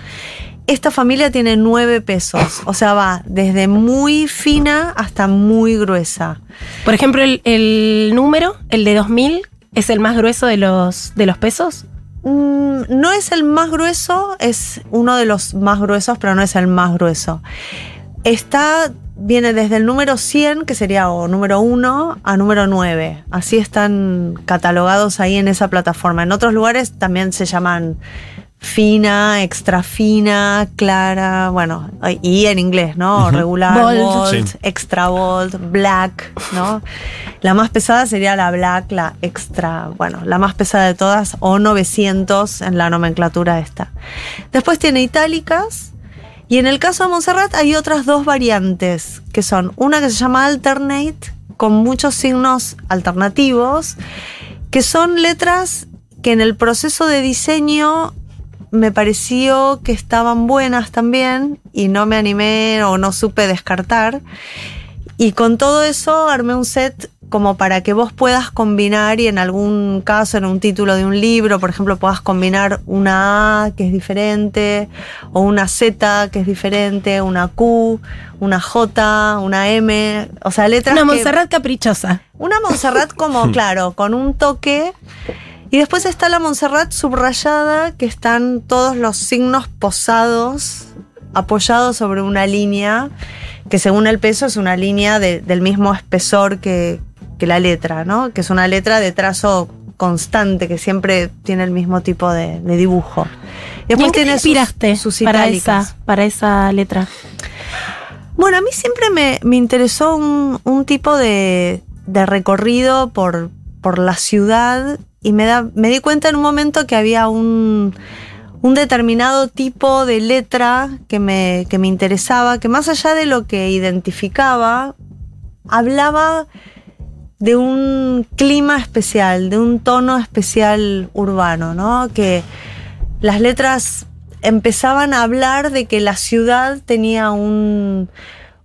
Speaker 6: esta familia tiene nueve pesos, o sea, va desde muy fina hasta muy gruesa.
Speaker 2: Por ejemplo, el, el número, el de 2000, es el más grueso de los, de los pesos.
Speaker 6: Mm, no es el más grueso, es uno de los más gruesos, pero no es el más grueso. Está, viene desde el número 100, que sería o número 1, a número 9. Así están catalogados ahí en esa plataforma. En otros lugares también se llaman fina, extra fina, clara, bueno, y en inglés, ¿no? Regular,
Speaker 2: Bold.
Speaker 6: bold,
Speaker 3: Sí.
Speaker 6: extra bold, black, ¿no? La más pesada sería la black, la extra, bueno, la más pesada de todas, o 900 en la nomenclatura esta. Después tiene itálicas, y en el caso de Montserrat hay otras dos variantes, que son una que se llama alternate, con muchos signos alternativos, que son letras que en el proceso de diseño me pareció que estaban buenas también y no me animé o no supe descartar. Y con todo eso armé un set como para que vos puedas combinar y en algún caso, en un título de un libro, por ejemplo, puedas combinar una A que es diferente, o una Z que es diferente, una Q, una J, una M, o sea, letras
Speaker 2: Una
Speaker 6: que-
Speaker 2: Montserrat caprichosa.
Speaker 6: una Montserrat como, claro, con un toque. Y después está la Montserrat subrayada, que están todos los signos posados, apoyados sobre una línea, que según el peso es una línea de- del mismo espesor que, que la letra, ¿no? Que es una letra de trazo constante, que siempre tiene el mismo tipo de, de dibujo.
Speaker 2: ¿Y
Speaker 6: tiene sus-
Speaker 2: inspiraste
Speaker 6: sus
Speaker 2: para esa, para esa letra?
Speaker 6: Bueno, a mí siempre me, me interesó un, un tipo de, de recorrido por, por la ciudad y me, da, me di cuenta en un momento que había un, un determinado tipo de letra que me, que me interesaba, que más allá de lo que identificaba, hablaba de un clima especial, de un tono especial urbano, ¿no? Que las letras empezaban a hablar de que la ciudad tenía un,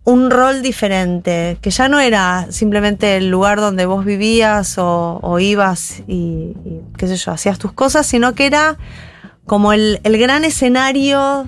Speaker 6: un rol diferente, que ya no era simplemente el lugar donde vos vivías o, ibas y, y, qué sé yo, hacías tus cosas, sino que era como el, el gran escenario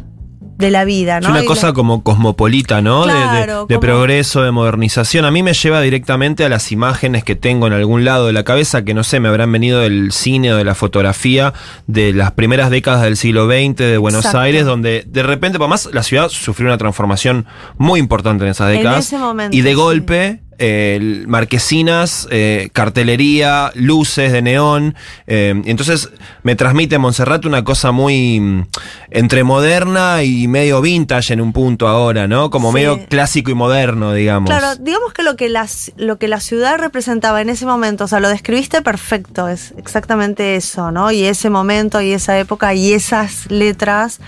Speaker 6: de la vida, ¿no?
Speaker 3: Es una
Speaker 6: Y
Speaker 3: cosa
Speaker 6: la-
Speaker 3: como cosmopolita, ¿no? De- de-
Speaker 6: Claro,
Speaker 3: de, progreso, de modernización. A mí me lleva directamente a las imágenes que tengo en algún lado de la cabeza, que no sé, me habrán venido del cine o de la fotografía de las primeras décadas del siglo XX de Buenos
Speaker 6: Exacto.
Speaker 3: Aires, donde de repente, por más, la ciudad sufrió una transformación muy importante en esas
Speaker 6: En
Speaker 3: décadas.
Speaker 6: ese momento,
Speaker 3: y de
Speaker 6: sí.
Speaker 3: golpe. Eh, marquesinas, eh, cartelería, luces de neón. eh, entonces me transmite Montserrat una cosa muy mm, entre moderna y medio vintage en un punto ahora, ¿no? Como
Speaker 6: Sí.
Speaker 3: medio clásico y moderno, digamos.
Speaker 6: Claro, digamos que lo que, las, lo que la ciudad representaba en ese momento, o sea, lo describiste perfecto, es exactamente eso, ¿no? Y ese momento y esa época y esas letras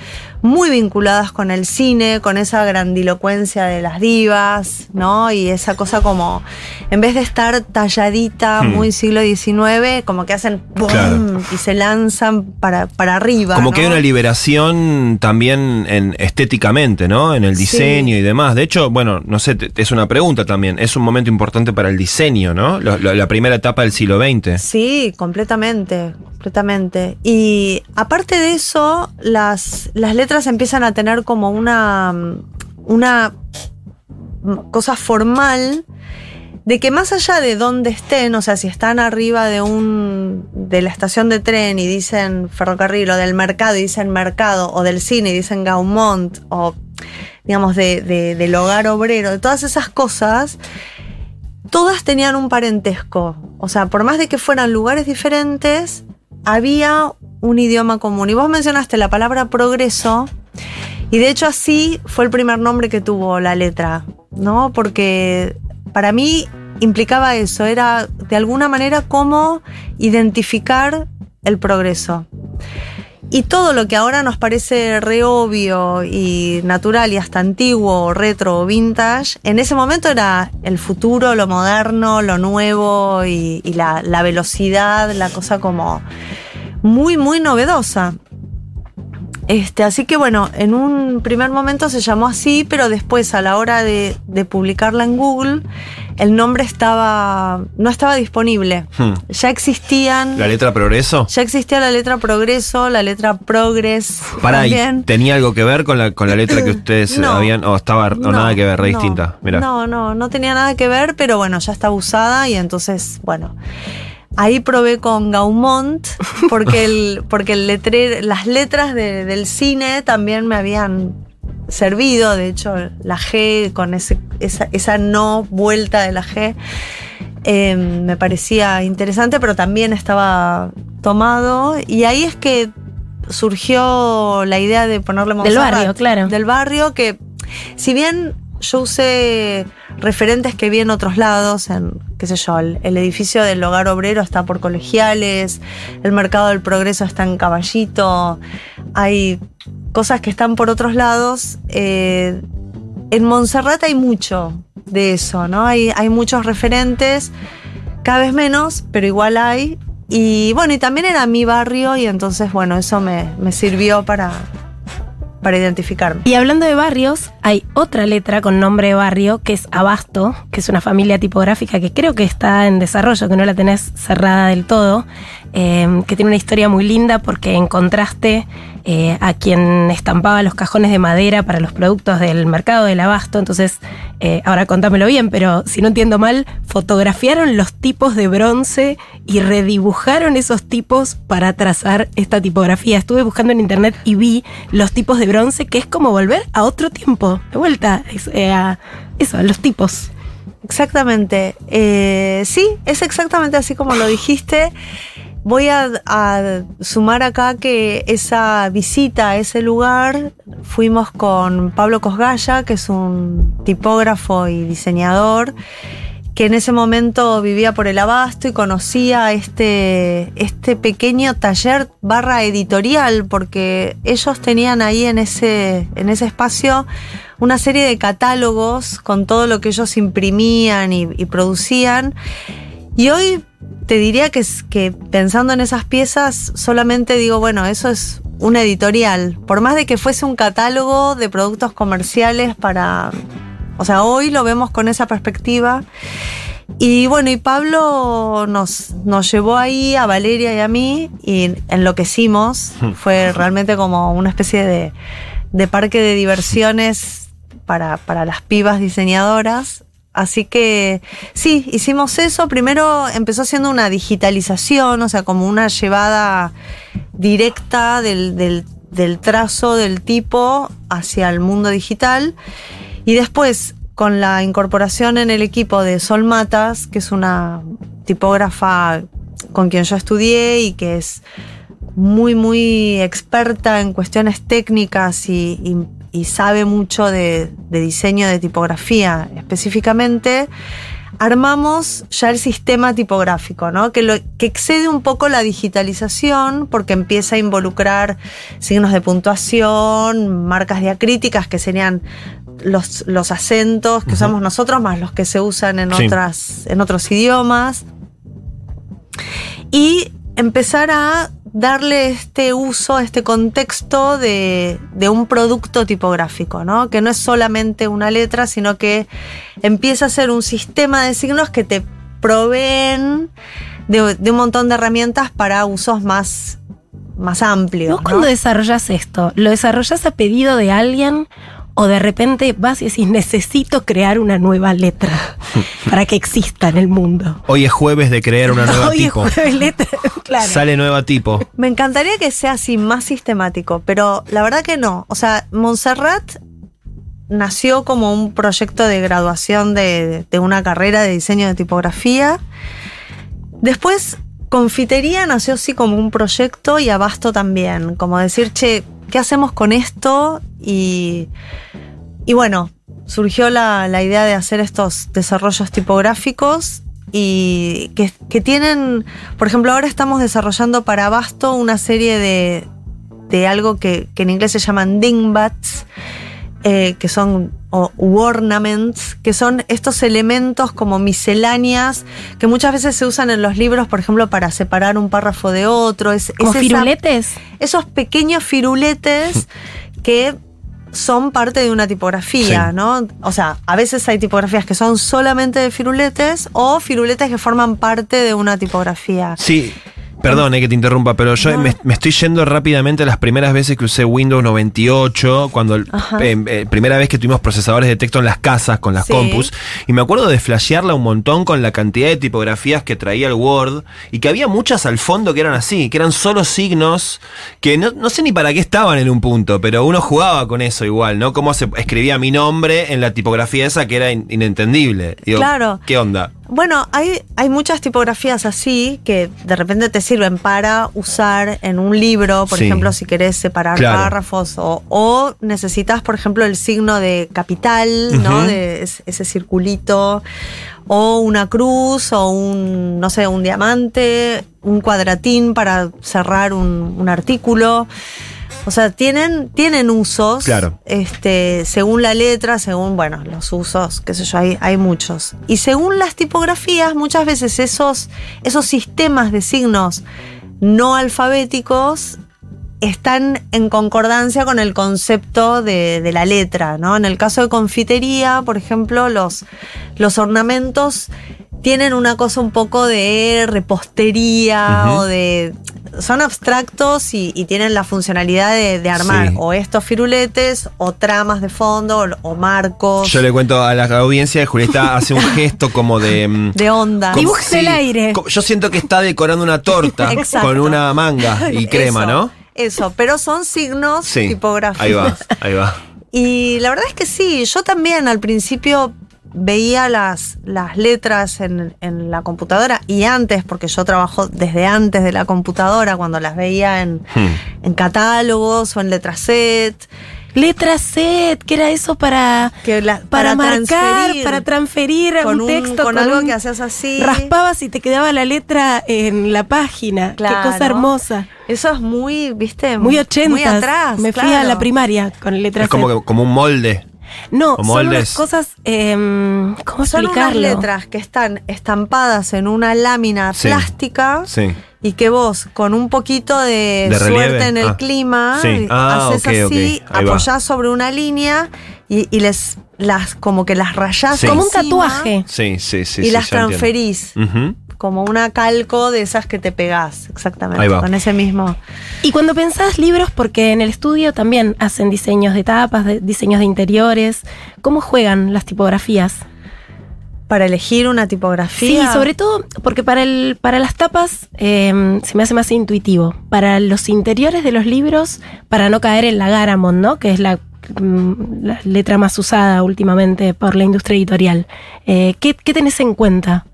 Speaker 6: muy vinculadas con el cine, con esa grandilocuencia de las divas, ¿no? Y esa cosa como, en vez de estar talladita,
Speaker 3: Hmm.
Speaker 6: muy siglo XIX, como que hacen ¡pum!
Speaker 3: Claro.
Speaker 6: y se lanzan para, para arriba.
Speaker 3: Como que hay una liberación también en, estéticamente, ¿no? En el
Speaker 6: Sí.
Speaker 3: diseño y demás. De hecho, bueno, no sé, te- es una pregunta también. Es un momento importante para el diseño, ¿no? Lo- la primera etapa del siglo XX.
Speaker 6: Sí, completamente, completamente. Y aparte de eso, las, las letras empiezan a tener como una, una cosa formal de que más allá de dónde estén, o sea, si están arriba de un de la estación de tren y dicen ferrocarril o del mercado y dicen mercado o del cine y dicen Gaumont o digamos de, de- del hogar obrero, de todas esas cosas, todas tenían un parentesco. O sea, por más de que fueran lugares diferentes, había un idioma común. Y vos mencionaste la palabra progreso, y de hecho así fue el primer nombre que tuvo la letra, ¿no? Porque para mí implicaba eso, era de alguna manera cómo identificar el progreso. Y todo lo que ahora nos parece re obvio y natural y hasta antiguo, retro o vintage, en ese momento era el futuro, lo moderno, lo nuevo y, la, la velocidad, la cosa como muy, muy novedosa. Este, así que bueno, en un primer momento se llamó así, pero después a la hora de publicarla en Google, el nombre estaba no estaba disponible.
Speaker 3: Hmm.
Speaker 6: Ya existían
Speaker 3: ¿La letra progreso?
Speaker 6: ya existía la letra progreso, la letra progress
Speaker 3: Para, ¿y
Speaker 6: también.
Speaker 3: ¿tenía algo que ver con la, con la letra que ustedes
Speaker 6: No.
Speaker 3: habían, o estaba, o
Speaker 6: No,
Speaker 3: nada que ver, re
Speaker 6: no,
Speaker 3: distinta? Mira.
Speaker 6: No, no, no tenía nada que ver, pero bueno, ya estaba usada y entonces, bueno. Ahí probé con Gaumont, porque el, porque el letrero, las letras de- del cine también me habían servido. De hecho, la G con ese, esa, esa no vuelta de la G eh, me parecía interesante, pero también estaba tomado. Y ahí es que surgió la idea de ponerle
Speaker 2: Del
Speaker 6: Montserrat.
Speaker 2: barrio, claro.
Speaker 6: Del barrio, que si bien yo usé referentes que vi en otros lados, en, qué sé yo, el, el edificio del hogar obrero está por colegiales, el mercado del progreso está en caballito, hay cosas que están por otros lados. eh, en Montserrat hay mucho de eso, ¿no? Hay, muchos referentes, cada vez menos, pero igual hay. Y bueno, y también era mi barrio y entonces, bueno, eso me, me sirvió para, para identificarme.
Speaker 2: Y hablando de barrios, hay otra letra con nombre de barrio que es Abasto, que es una familia tipográfica que creo que está en desarrollo, que no la tenés cerrada del todo, eh, que tiene una historia muy linda porque encontraste eh, a quien estampaba los cajones de madera para los productos del mercado del abasto. Entonces, eh, ahora contámelo bien, pero si no entiendo mal, fotografiaron los tipos de bronce y redibujaron esos tipos para trazar esta tipografía. Estuve buscando en internet y vi los tipos de bronce, que es como volver a otro tiempo, de vuelta eh, a eso, a los tipos.
Speaker 6: Exactamente. Eh, sí, es exactamente así como lo dijiste. Voy a, sumar acá que esa visita a ese lugar fuimos con Pablo Cosgaya, que es un tipógrafo y diseñador, que en ese momento vivía por el abasto y conocía este, este pequeño taller barra editorial, porque ellos tenían ahí en ese, en ese espacio una serie de catálogos con todo lo que ellos imprimían y, y producían. Y hoy te diría que, que pensando en esas piezas, solamente digo, bueno, eso es una editorial. Por más de que fuese un catálogo de productos comerciales para... O sea, hoy lo vemos con esa perspectiva. Y bueno, y Pablo nos, nos llevó ahí a Valeria y a mí y enloquecimos. Fue realmente como una especie de, de parque de diversiones para, para las pibas diseñadoras. Así que sí, hicimos eso. Primero empezó siendo una digitalización, o sea, como una llevada directa del, trazo del tipo hacia el mundo digital. Y después, con la incorporación en el equipo de Sol Matas, que es una tipógrafa con quien yo estudié y que es muy, muy experta en cuestiones técnicas y, y sabe mucho de, de, diseño de tipografía específicamente, armamos ya el sistema tipográfico, ¿no? que, lo, que excede un poco la digitalización porque empieza a involucrar signos de puntuación, marcas diacríticas que serían los, los acentos que uh -huh. usamos nosotros más los que se usan en, sí. otras, en otros idiomas. Y empezar a darle este uso, este contexto de, de, un producto tipográfico, ¿no? Que no es solamente una letra, sino que empieza a ser un sistema de signos que te proveen de, de un montón de herramientas para usos más, más amplios.
Speaker 2: ¿Vos ¿no? cuando desarrollas esto, lo desarrollas a pedido de alguien o de repente vas y decís, necesito crear una nueva letra para que exista en el mundo.
Speaker 3: Hoy es jueves de crear una nueva
Speaker 2: Hoy
Speaker 3: tipo.
Speaker 2: Es jueves letra, claro.
Speaker 3: Sale nueva tipo.
Speaker 6: Me encantaría que sea así, más sistemático, pero la verdad que no. O sea, Montserrat nació como un proyecto de graduación de, de una carrera de diseño de tipografía. Después, Confitería nació así como un proyecto y Abasto también, como decir, che, ¿qué hacemos con esto? Y, y bueno, surgió la, la, idea de hacer estos desarrollos tipográficos y que, que, tienen, por ejemplo, ahora estamos desarrollando para Abasto una serie de, de algo que, que, en inglés se llaman dingbats, eh, que son o ornaments, que son estos elementos como misceláneas que muchas veces se usan en los libros, por ejemplo, para separar un párrafo de otro. Es,
Speaker 2: ¿Como es firuletes?
Speaker 6: Esa, esos pequeños firuletes que son parte de una tipografía, sí. ¿no? O sea, a veces hay tipografías que son solamente de firuletes o firuletes que forman parte de una tipografía.
Speaker 3: Sí. Perdón eh, que te interrumpa, pero yo no. me, me, estoy yendo rápidamente a las primeras veces que usé Windows 98, cuando eh, eh, primera vez que tuvimos procesadores de texto en las casas con las sí. compus, y me acuerdo de flashearla un montón con la cantidad de tipografías que traía el Word, y que había muchas al fondo que eran así, que eran solo signos, que no, no sé ni para qué estaban en un punto, pero uno jugaba con eso igual, ¿no? Cómo se escribía mi nombre en la tipografía esa que era in inentendible. Digo,
Speaker 6: claro.
Speaker 3: ¿Qué onda?
Speaker 6: Bueno, hay, hay muchas tipografías así que de repente te sirven para usar en un libro, por sí. ejemplo, si querés separar claro. párrafos o, o, necesitas, por ejemplo, el signo de capital, uh -huh. ¿no? De ese circulito, o una cruz, o un, no sé, un diamante, un cuadratín para cerrar un, un artículo. O sea, tienen, tienen usos,
Speaker 3: claro.
Speaker 6: este, según la letra, según, bueno, los usos, qué sé yo, hay, hay muchos. Y según las tipografías, muchas veces esos, esos sistemas de signos no alfabéticos están en concordancia con el concepto de, de, la letra, ¿no? En el caso de confitería, por ejemplo, los, los ornamentos tienen una cosa un poco de repostería uh -huh. o de son abstractos y, y, tienen la funcionalidad de, de armar sí. o estos firuletes o tramas de fondo o, o, marcos.
Speaker 3: Yo le cuento a la audiencia que Julieta hace un gesto como de.
Speaker 6: Mm, de onda.
Speaker 2: Dibuja sí, el aire.
Speaker 3: Yo siento que está decorando una torta con una manga y crema,
Speaker 6: eso,
Speaker 3: ¿no?
Speaker 6: Eso, pero son signos sí, tipográficos.
Speaker 3: Ahí va, ahí va.
Speaker 6: Y la verdad es que sí, yo también al principio veía las, las letras en, en, la computadora y antes, porque yo trabajo desde antes de la computadora, cuando las veía en, hmm. en catálogos o en letraset.
Speaker 2: Letraset, que era eso para,
Speaker 6: la,
Speaker 2: para, para, marcar, para transferir
Speaker 6: con
Speaker 2: un texto.
Speaker 6: Con, con algo un, que hacías así.
Speaker 2: Raspabas y te quedaba la letra en la página.
Speaker 6: Claro.
Speaker 2: Qué cosa hermosa.
Speaker 6: Eso es muy, viste,
Speaker 2: muy 80.
Speaker 6: Muy atrás.
Speaker 2: Me
Speaker 6: claro.
Speaker 2: fui a la primaria con letraset.
Speaker 3: Es como, como un molde.
Speaker 2: No,
Speaker 3: O
Speaker 2: son unas cosas. em, ¿Cómo
Speaker 6: Son unas
Speaker 2: explicarlo?
Speaker 6: letras que están estampadas en una lámina
Speaker 3: Sí.
Speaker 6: plástica
Speaker 3: Sí.
Speaker 6: y que vos, con un poquito de, suerte en el
Speaker 3: Ah.
Speaker 6: clima,
Speaker 3: Sí. Ah,
Speaker 6: haces así,
Speaker 3: ok. Ahí va.
Speaker 6: apoyás sobre una línea y, y les las como que las rayás
Speaker 3: Sí.
Speaker 2: Como un tatuaje.
Speaker 3: Sí, sí, sí.
Speaker 6: y
Speaker 3: sí,
Speaker 6: las transferís. Como una calco de esas que te pegás, exactamente.
Speaker 3: Ahí va.
Speaker 6: Con ese mismo.
Speaker 2: Y cuando pensás libros, porque en el estudio también hacen diseños de tapas, de- diseños de interiores, ¿cómo juegan las tipografías?
Speaker 6: Para elegir una
Speaker 2: Sí,
Speaker 6: tipografía.
Speaker 2: sobre todo porque para, el, para las tapas eh, se me hace más intuitivo. Para los interiores de los libros, para no caer en la Garamond, ¿no? Que es la, mm, la letra más usada últimamente por la industria editorial. Eh, ¿qué, qué tenés en cuenta?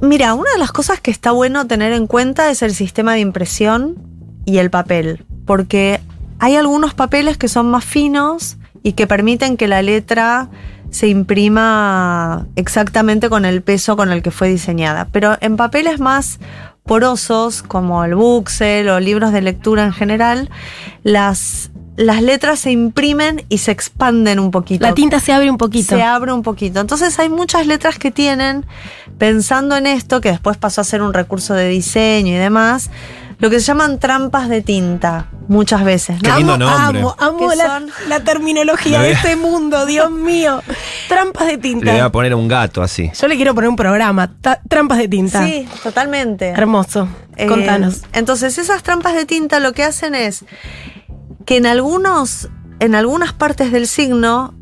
Speaker 6: Mira, una de las cosas que está bueno tener en cuenta es el sistema de impresión y el papel, porque hay algunos papeles que son más finos y que permiten que la letra se imprima exactamente con el peso con el que fue diseñada. Pero en papeles más porosos, como el buxel o libros de lectura en general, las, las letras se imprimen y se expanden un poquito.
Speaker 2: La tinta se abre un poquito.
Speaker 6: Se abre un poquito. Entonces hay muchas letras que tienen, pensando en esto, que después pasó a ser un recurso de diseño y demás, lo que se llaman trampas de tinta, muchas veces.
Speaker 3: Qué
Speaker 6: ¿no?
Speaker 3: lindo
Speaker 2: amo,
Speaker 3: nombre.
Speaker 2: amo, la, terminología de este mundo, Dios mío. Trampas de
Speaker 3: Le voy
Speaker 2: tinta.
Speaker 3: a poner a un gato así.
Speaker 2: Yo le quiero poner un programa, trampas de tinta.
Speaker 6: Sí, totalmente.
Speaker 2: Hermoso.
Speaker 6: Eh,
Speaker 2: Contanos.
Speaker 6: entonces, esas trampas de tinta lo que hacen es que en algunos, en algunas partes del signo,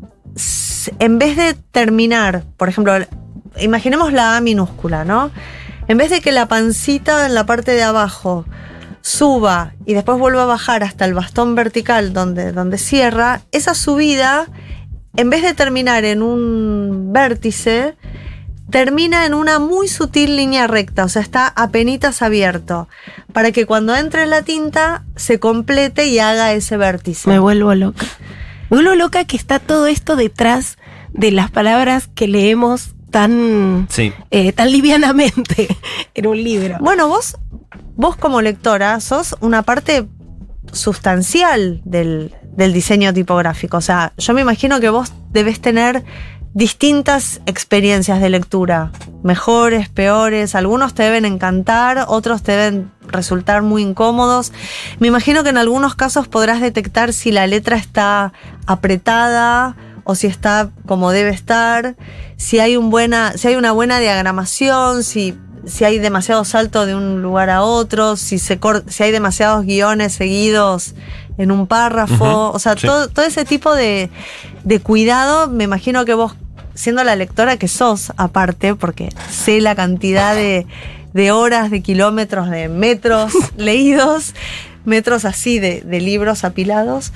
Speaker 6: en vez de terminar, por ejemplo, imaginemos la A minúscula, ¿no? En vez de que la pancita en la parte de abajo suba y después vuelva a bajar hasta el bastón vertical donde, donde cierra, esa subida, en vez de terminar en un vértice, termina en una muy sutil línea recta, o sea, está apenitas abierto, para que cuando entre la tinta se complete y haga ese vértice.
Speaker 2: Me vuelvo loca. Me vuelvo loca que está todo esto detrás de las palabras que leemos tan,
Speaker 3: Sí.
Speaker 2: eh, tan livianamente en un libro.
Speaker 6: Bueno, vos, vos como lectora sos una parte sustancial del, del diseño tipográfico. O sea, yo me imagino que vos debes tener distintas experiencias de lectura, mejores, peores, algunos te deben encantar, otros te deben resultar muy incómodos. Me imagino que en algunos casos podrás detectar si la letra está apretada o si está como debe estar, si hay, un buena, si hay una buena diagramación, si, si hay demasiado salto de un lugar a otro, si, se si hay demasiados guiones seguidos en un párrafo, o sea,
Speaker 3: sí.
Speaker 6: todo, todo ese tipo de, de cuidado, me imagino que vos, siendo la lectora que sos, aparte, porque sé la cantidad de, de horas, de kilómetros, de metros leídos, metros así de, de libros apilados,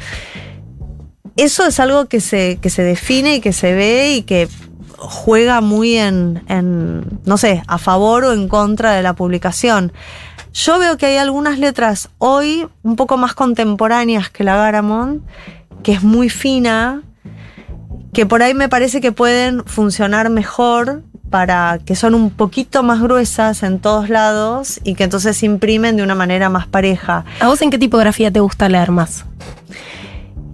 Speaker 6: eso es algo que se, que se define y que se ve y que juega muy en, en, no sé, a favor o en contra de la publicación. Yo veo que hay algunas letras hoy un poco más contemporáneas que la Garamond, que es muy fina, que por ahí me parece que pueden funcionar mejor para que son un poquito más gruesas en todos lados y que entonces se imprimen de una manera más pareja.
Speaker 2: ¿A vos en qué tipografía te gusta leer más?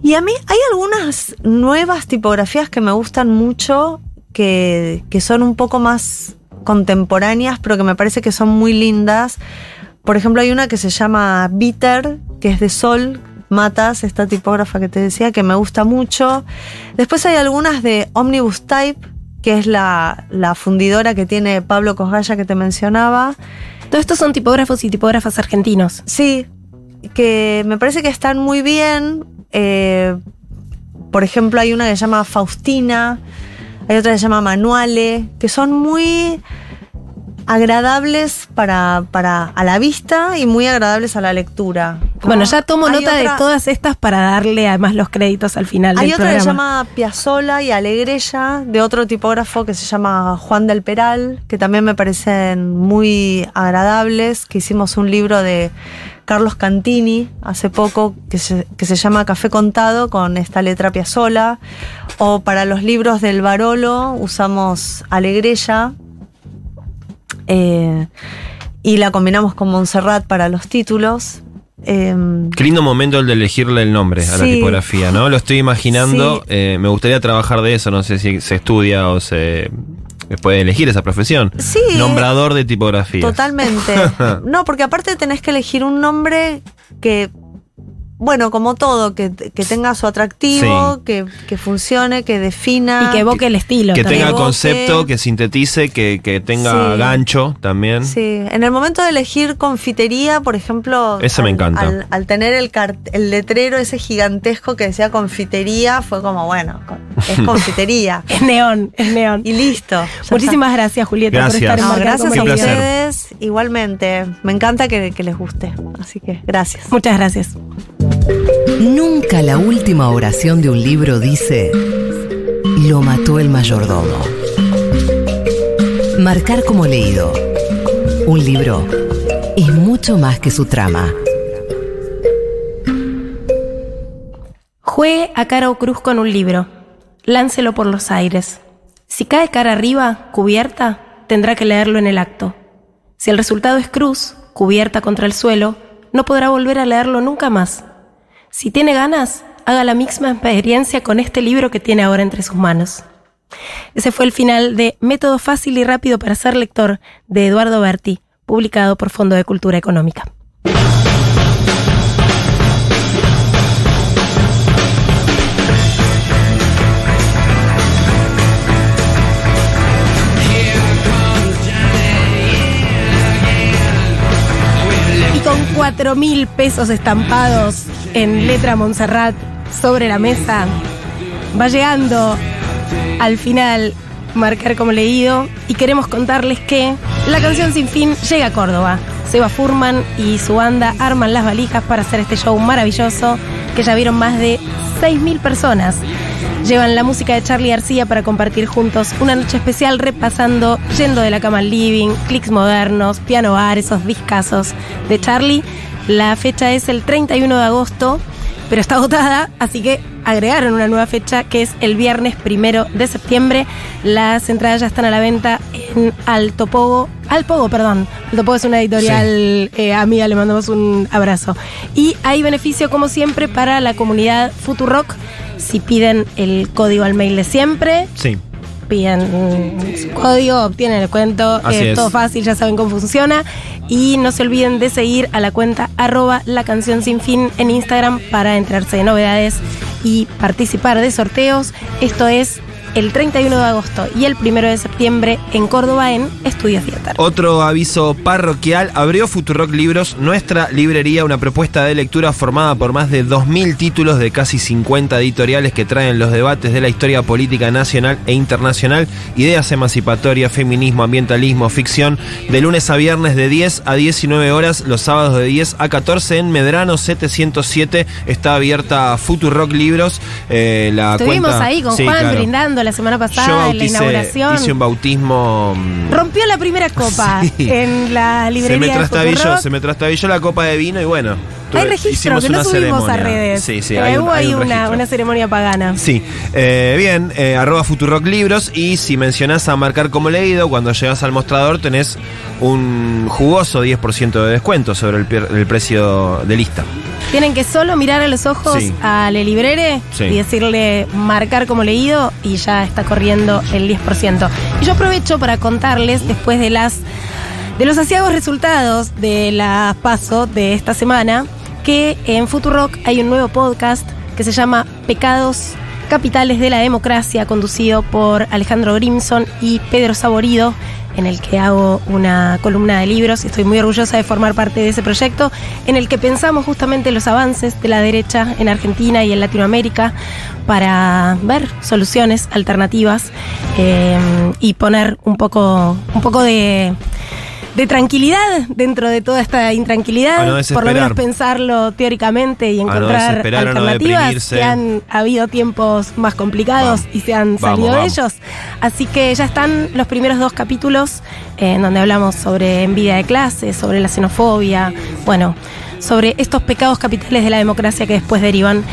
Speaker 6: Y a mí hay algunas nuevas tipografías que me gustan mucho, que, que son un poco más contemporáneas, pero que me parece que son muy lindas. Por ejemplo, hay una que se llama Bitter, que es de Sol Matas, esta tipógrafa que te decía, que me gusta mucho. Después hay algunas de Omnibus Type, que es la, la fundidora que tiene Pablo Cosgaya que te mencionaba.
Speaker 2: Todos estos son tipógrafos y tipógrafas argentinos.
Speaker 6: Sí, que me parece que están muy bien. Eh, por ejemplo, hay una que se llama Faustina, hay otra que se llama Manuale, que son muy agradables para, para a la vista y muy agradables a la lectura.
Speaker 2: Bueno, ya tomo
Speaker 6: Hay
Speaker 2: nota de todas estas para darle además los créditos al final
Speaker 6: Hay
Speaker 2: del
Speaker 6: otra que se llama Piazzola y Alegrella, de otro tipógrafo que se llama Juan del Peral, que también me parecen muy agradables, que hicimos un libro de Carlos Cantini hace poco que se, que se llama Café Contado con esta letra Piazzola. O para los libros del Barolo usamos Alegrella. Eh, y la combinamos con Montserrat para los títulos. em,
Speaker 3: Qué lindo momento el de elegirle el nombre a la tipografía, ¿no? Lo estoy imaginando.
Speaker 6: Sí.
Speaker 3: eh, me gustaría trabajar de eso. No sé si se estudia o se puede elegir esa profesión.
Speaker 6: Sí.
Speaker 3: Nombrador de tipografía.
Speaker 6: Totalmente. No, porque aparte tenés que elegir un nombre que, bueno, como todo, que, que tenga su atractivo,
Speaker 3: Sí.
Speaker 6: que, que funcione, que defina.
Speaker 2: Y que evoque el estilo.
Speaker 3: Que
Speaker 2: también.
Speaker 3: tenga
Speaker 6: evoque.
Speaker 3: concepto, que sintetice, que, que tenga
Speaker 6: Sí.
Speaker 3: gancho también.
Speaker 6: Sí, en el momento de elegir confitería, por ejemplo.
Speaker 3: Ese me
Speaker 6: al-
Speaker 3: encanta.
Speaker 6: Al, al tener el, cart- el letrero ese gigantesco que decía confitería, fue como, bueno, es confitería.
Speaker 2: Es neón, es neón.
Speaker 6: y listo. está.
Speaker 2: Muchísimas gracias, Julieta,
Speaker 3: Gracias.
Speaker 2: por estar en
Speaker 6: No, gracias a ustedes. Igualmente, me encanta que, que les guste. Así que gracias.
Speaker 2: Muchas gracias.
Speaker 1: Nunca la última oración de un libro dice, lo mató el mayordomo. Marcar como leído. Un libro es mucho más que su trama.
Speaker 2: Juegue a cara o cruz con un libro. Láncelo por los aires. Si cae cara arriba, cubierta, tendrá que leerlo en el acto. Si el resultado es cruz, cubierta contra el suelo, no podrá volver a leerlo nunca más. Si tiene ganas, haga la misma experiencia con este libro que tiene ahora entre sus manos. Ese fue el final de Método fácil y rápido para ser lector de Eduardo Berti, publicado por Fondo de Cultura Económica. Y con cuatro mil pesos estampados en letra Montserrat sobre la mesa, va llegando al final marcar como leído y queremos contarles que la canción sin fin llega a Córdoba. Seba Furman y su banda arman las valijas para hacer este show maravilloso que ya vieron más de 6.000 personas. Llevan la música de Charlie García para compartir juntos una noche especial repasando Yendo de la cama al living, clics modernos, piano bar, esos discazos de Charlie. La fecha es el 31 de agosto, pero está agotada, así que agregaron una nueva fecha que es el viernes primero de septiembre. Las entradas ya están a la venta en Alto Pogo. Alpogo, perdón. Alto Pogo es una editorial eh, amiga, le mandamos un abrazo. Y hay beneficio, como siempre, para la comunidad Futurock. Si piden el código al mail de siempre,
Speaker 3: Sí.
Speaker 2: Piden su código, obtienen el cuento, es
Speaker 3: es.
Speaker 2: todo fácil, ya saben cómo funciona. Y no se olviden de seguir a la cuenta arroba la canción sin fin en Instagram para enterarse de novedades y participar de sorteos. Esto es el 31 de agosto y el 1 de septiembre en Córdoba en Estudio Theater.
Speaker 3: Otro aviso parroquial, abrió Futurock Libros, nuestra librería, una propuesta de lectura formada por más de 2.000 títulos de casi 50 editoriales que traen los debates de la historia política nacional e internacional, ideas emancipatorias, feminismo, ambientalismo, ficción, de lunes a viernes de 10 a 19 horas, los sábados de 10 a 14 en Medrano 707, está abierta Futurock Libros. eh, la
Speaker 2: Estuvimos
Speaker 3: cuenta-
Speaker 2: ahí con
Speaker 3: Sí,
Speaker 2: Juan
Speaker 3: claro.
Speaker 2: brindando la semana
Speaker 3: Yo
Speaker 2: pasada en la
Speaker 3: bauticé,
Speaker 2: inauguración.
Speaker 3: hice un bautismo... mm,
Speaker 2: Rompió la primera copa
Speaker 3: Sí.
Speaker 2: en la
Speaker 3: se
Speaker 2: librería
Speaker 3: me
Speaker 2: de
Speaker 3: trastabilló,
Speaker 2: Futurock.
Speaker 3: se me trastabilló la copa de vino y bueno. tuve-
Speaker 2: Hay registro
Speaker 3: hicimos
Speaker 2: que no
Speaker 3: una
Speaker 2: subimos a
Speaker 3: ceremonia.
Speaker 2: redes.
Speaker 3: Sí, sí,
Speaker 2: Eh,
Speaker 3: hay un,
Speaker 2: hubo
Speaker 3: hay
Speaker 2: ahí
Speaker 3: un
Speaker 2: una,
Speaker 3: registro.
Speaker 2: una ceremonia pagana.
Speaker 3: Sí, eh, bien, eh, arroba Futurock Libros y si mencionás a marcar como leído, cuando llegas al mostrador tenés un jugoso 10% de descuento sobre el, pier- el precio de lista.
Speaker 2: Tienen que solo mirar a los ojos
Speaker 3: Sí.
Speaker 2: a Le Librere
Speaker 3: Sí.
Speaker 2: y decirle marcar como leído y ya está corriendo el 10%. Y yo aprovecho para contarles después de las de los asiagos resultados de la paso de esta semana que en Futurock hay un nuevo podcast que se llama Pecados Capitales de la Democracia conducido por Alejandro Grimson y Pedro Saborido en el que hago una columna de libros. Estoy muy orgullosa de formar parte de ese proyecto, en el que pensamos justamente los avances de la derecha en Argentina y en Latinoamérica para ver soluciones alternativas eh, y poner un poco, un poco de, de tranquilidad dentro de toda esta intranquilidad,
Speaker 3: no
Speaker 2: por lo menos pensarlo teóricamente y encontrar
Speaker 3: no
Speaker 2: alternativas han habido tiempos más complicados
Speaker 3: Vamos.
Speaker 2: y se han
Speaker 3: Vamos,
Speaker 2: salido de ellos. Así que ya están los primeros dos capítulos eh, en donde hablamos sobre envidia de clase, sobre la xenofobia, bueno, sobre estos pecados capitales de la democracia que después derivan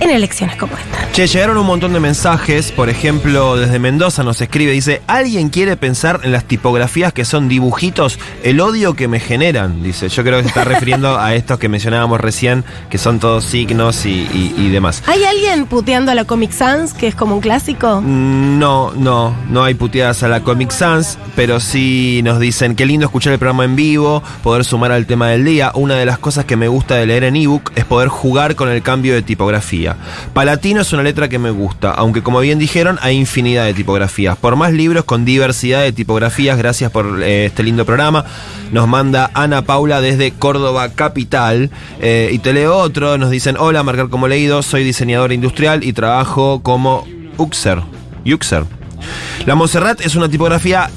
Speaker 2: en elecciones como esta.
Speaker 3: Che, llegaron un montón de mensajes. Por ejemplo, desde Mendoza nos escribe, dice, ¿alguien quiere pensar en las tipografías que son dibujitos? El odio que me generan, dice. Yo creo que se está refiriendo a estos que mencionábamos recién, que son todos signos y, y- y demás.
Speaker 2: ¿Hay alguien puteando a la Comic Sans, que es como un clásico?
Speaker 3: Mm, No, no, no hay puteadas a la Comic Sans, pero sí nos dicen qué lindo escuchar el programa en vivo, poder sumar al tema del día. Una de las cosas que me gusta de leer en ebook es poder jugar con el cambio de tipografía. Palatino es una letra que me gusta, aunque como bien dijeron, hay infinidad de tipografías. Por más libros con diversidad de tipografías, gracias por eh, este lindo programa. Nos manda Ana Paula desde Córdoba Capital. Eh, y te leo otro, nos dicen, hola, marcar como leído, soy diseñador industrial y trabajo como Uxer. Uxer. La Montserrat es una tipografía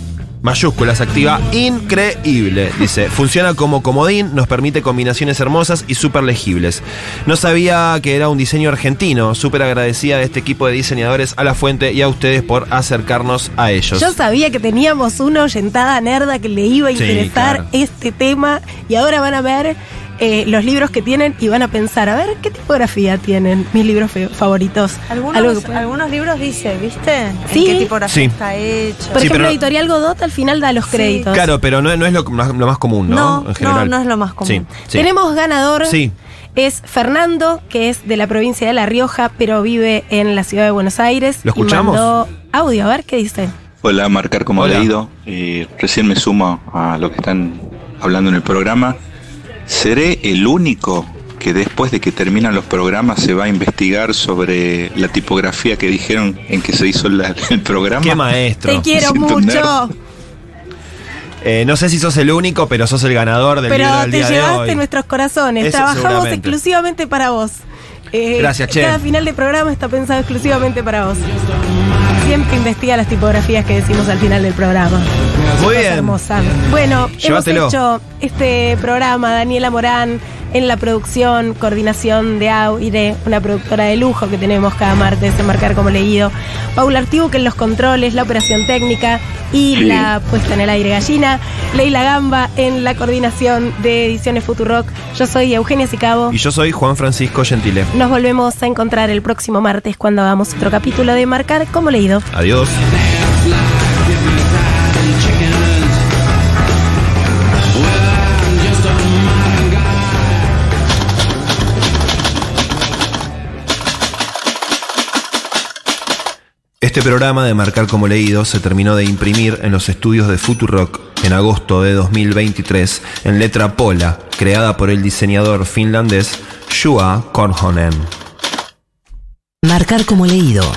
Speaker 3: mayúsculas activa increíble. Dice, funciona como comodín, nos permite combinaciones hermosas y súper legibles. No sabía que era un diseño argentino. Súper agradecida de este equipo de diseñadores a la fuente y a ustedes por acercarnos a ellos.
Speaker 2: Yo sabía que teníamos una oyentada nerda que le iba a
Speaker 3: Sí,
Speaker 2: interesar
Speaker 3: claro.
Speaker 2: este tema y ahora van a ver eh, los libros que tienen y van a pensar, a ver, ¿qué tipografía tienen mis libros favoritos?
Speaker 6: Algunos, algunos libros dice, ¿viste? En
Speaker 2: Sí.
Speaker 6: qué tipografía
Speaker 3: Sí.
Speaker 6: está hecho.
Speaker 2: Por
Speaker 3: Sí,
Speaker 2: ejemplo,
Speaker 3: pero-
Speaker 2: Editorial Godot al final da los
Speaker 6: Sí.
Speaker 2: créditos.
Speaker 3: Claro, pero no, no es lo, más- lo más común, ¿no?
Speaker 6: No,
Speaker 3: en
Speaker 6: no,
Speaker 3: general.
Speaker 6: no es lo más común.
Speaker 3: Sí, sí.
Speaker 2: Tenemos ganador.
Speaker 3: Sí.
Speaker 2: Es Fernando, que es de la provincia de La Rioja, pero vive en la ciudad de Buenos Aires.
Speaker 3: ¿Lo escuchamos?
Speaker 2: Y mandó audio, a ver qué dice.
Speaker 7: Hola, marcar como
Speaker 3: Hola.
Speaker 7: leído. Eh, recién me sumo a lo que están hablando en el programa. ¿Seré el único que después de que terminan los programas se va a investigar sobre la tipografía que dijeron en que se hizo la- el programa?
Speaker 3: Qué maestro.
Speaker 2: Te quiero mucho.
Speaker 3: Eh, no sé si sos el único, pero sos el ganador del libro
Speaker 2: Pero
Speaker 3: del
Speaker 2: te
Speaker 3: día de
Speaker 2: llevaste
Speaker 3: hoy.
Speaker 2: nuestros corazones.
Speaker 3: Eso
Speaker 2: Trabajamos exclusivamente para vos. Eh,
Speaker 3: Gracias, Che.
Speaker 2: Cada final de programa está pensado exclusivamente para vos. Siempre investiga las tipografías que decimos al final del programa.
Speaker 3: Muy bien.
Speaker 2: hermosa. Bueno,
Speaker 3: Llévatelo.
Speaker 2: hemos hecho este programa, Daniela Morán, en la producción, coordinación de Aire, una productora de lujo que tenemos cada martes en Marcar como Leído. Paula Artibuque en los controles, la operación técnica y
Speaker 7: Sí.
Speaker 2: la puesta en el aire gallina. Leila Gamba en la coordinación de Ediciones Futurock. Yo soy Eugenia Sicabo.
Speaker 3: Y yo soy Juan Francisco Gentile.
Speaker 2: Nos volvemos a encontrar el próximo martes cuando hagamos otro capítulo de Marcar como Leído.
Speaker 3: Adiós. Este programa de Marcar como Leído se terminó de imprimir en los estudios de Futurock en agosto de 2023 en letra Pola, creada por el diseñador finlandés Shua Korhonen.
Speaker 1: Marcar como leído.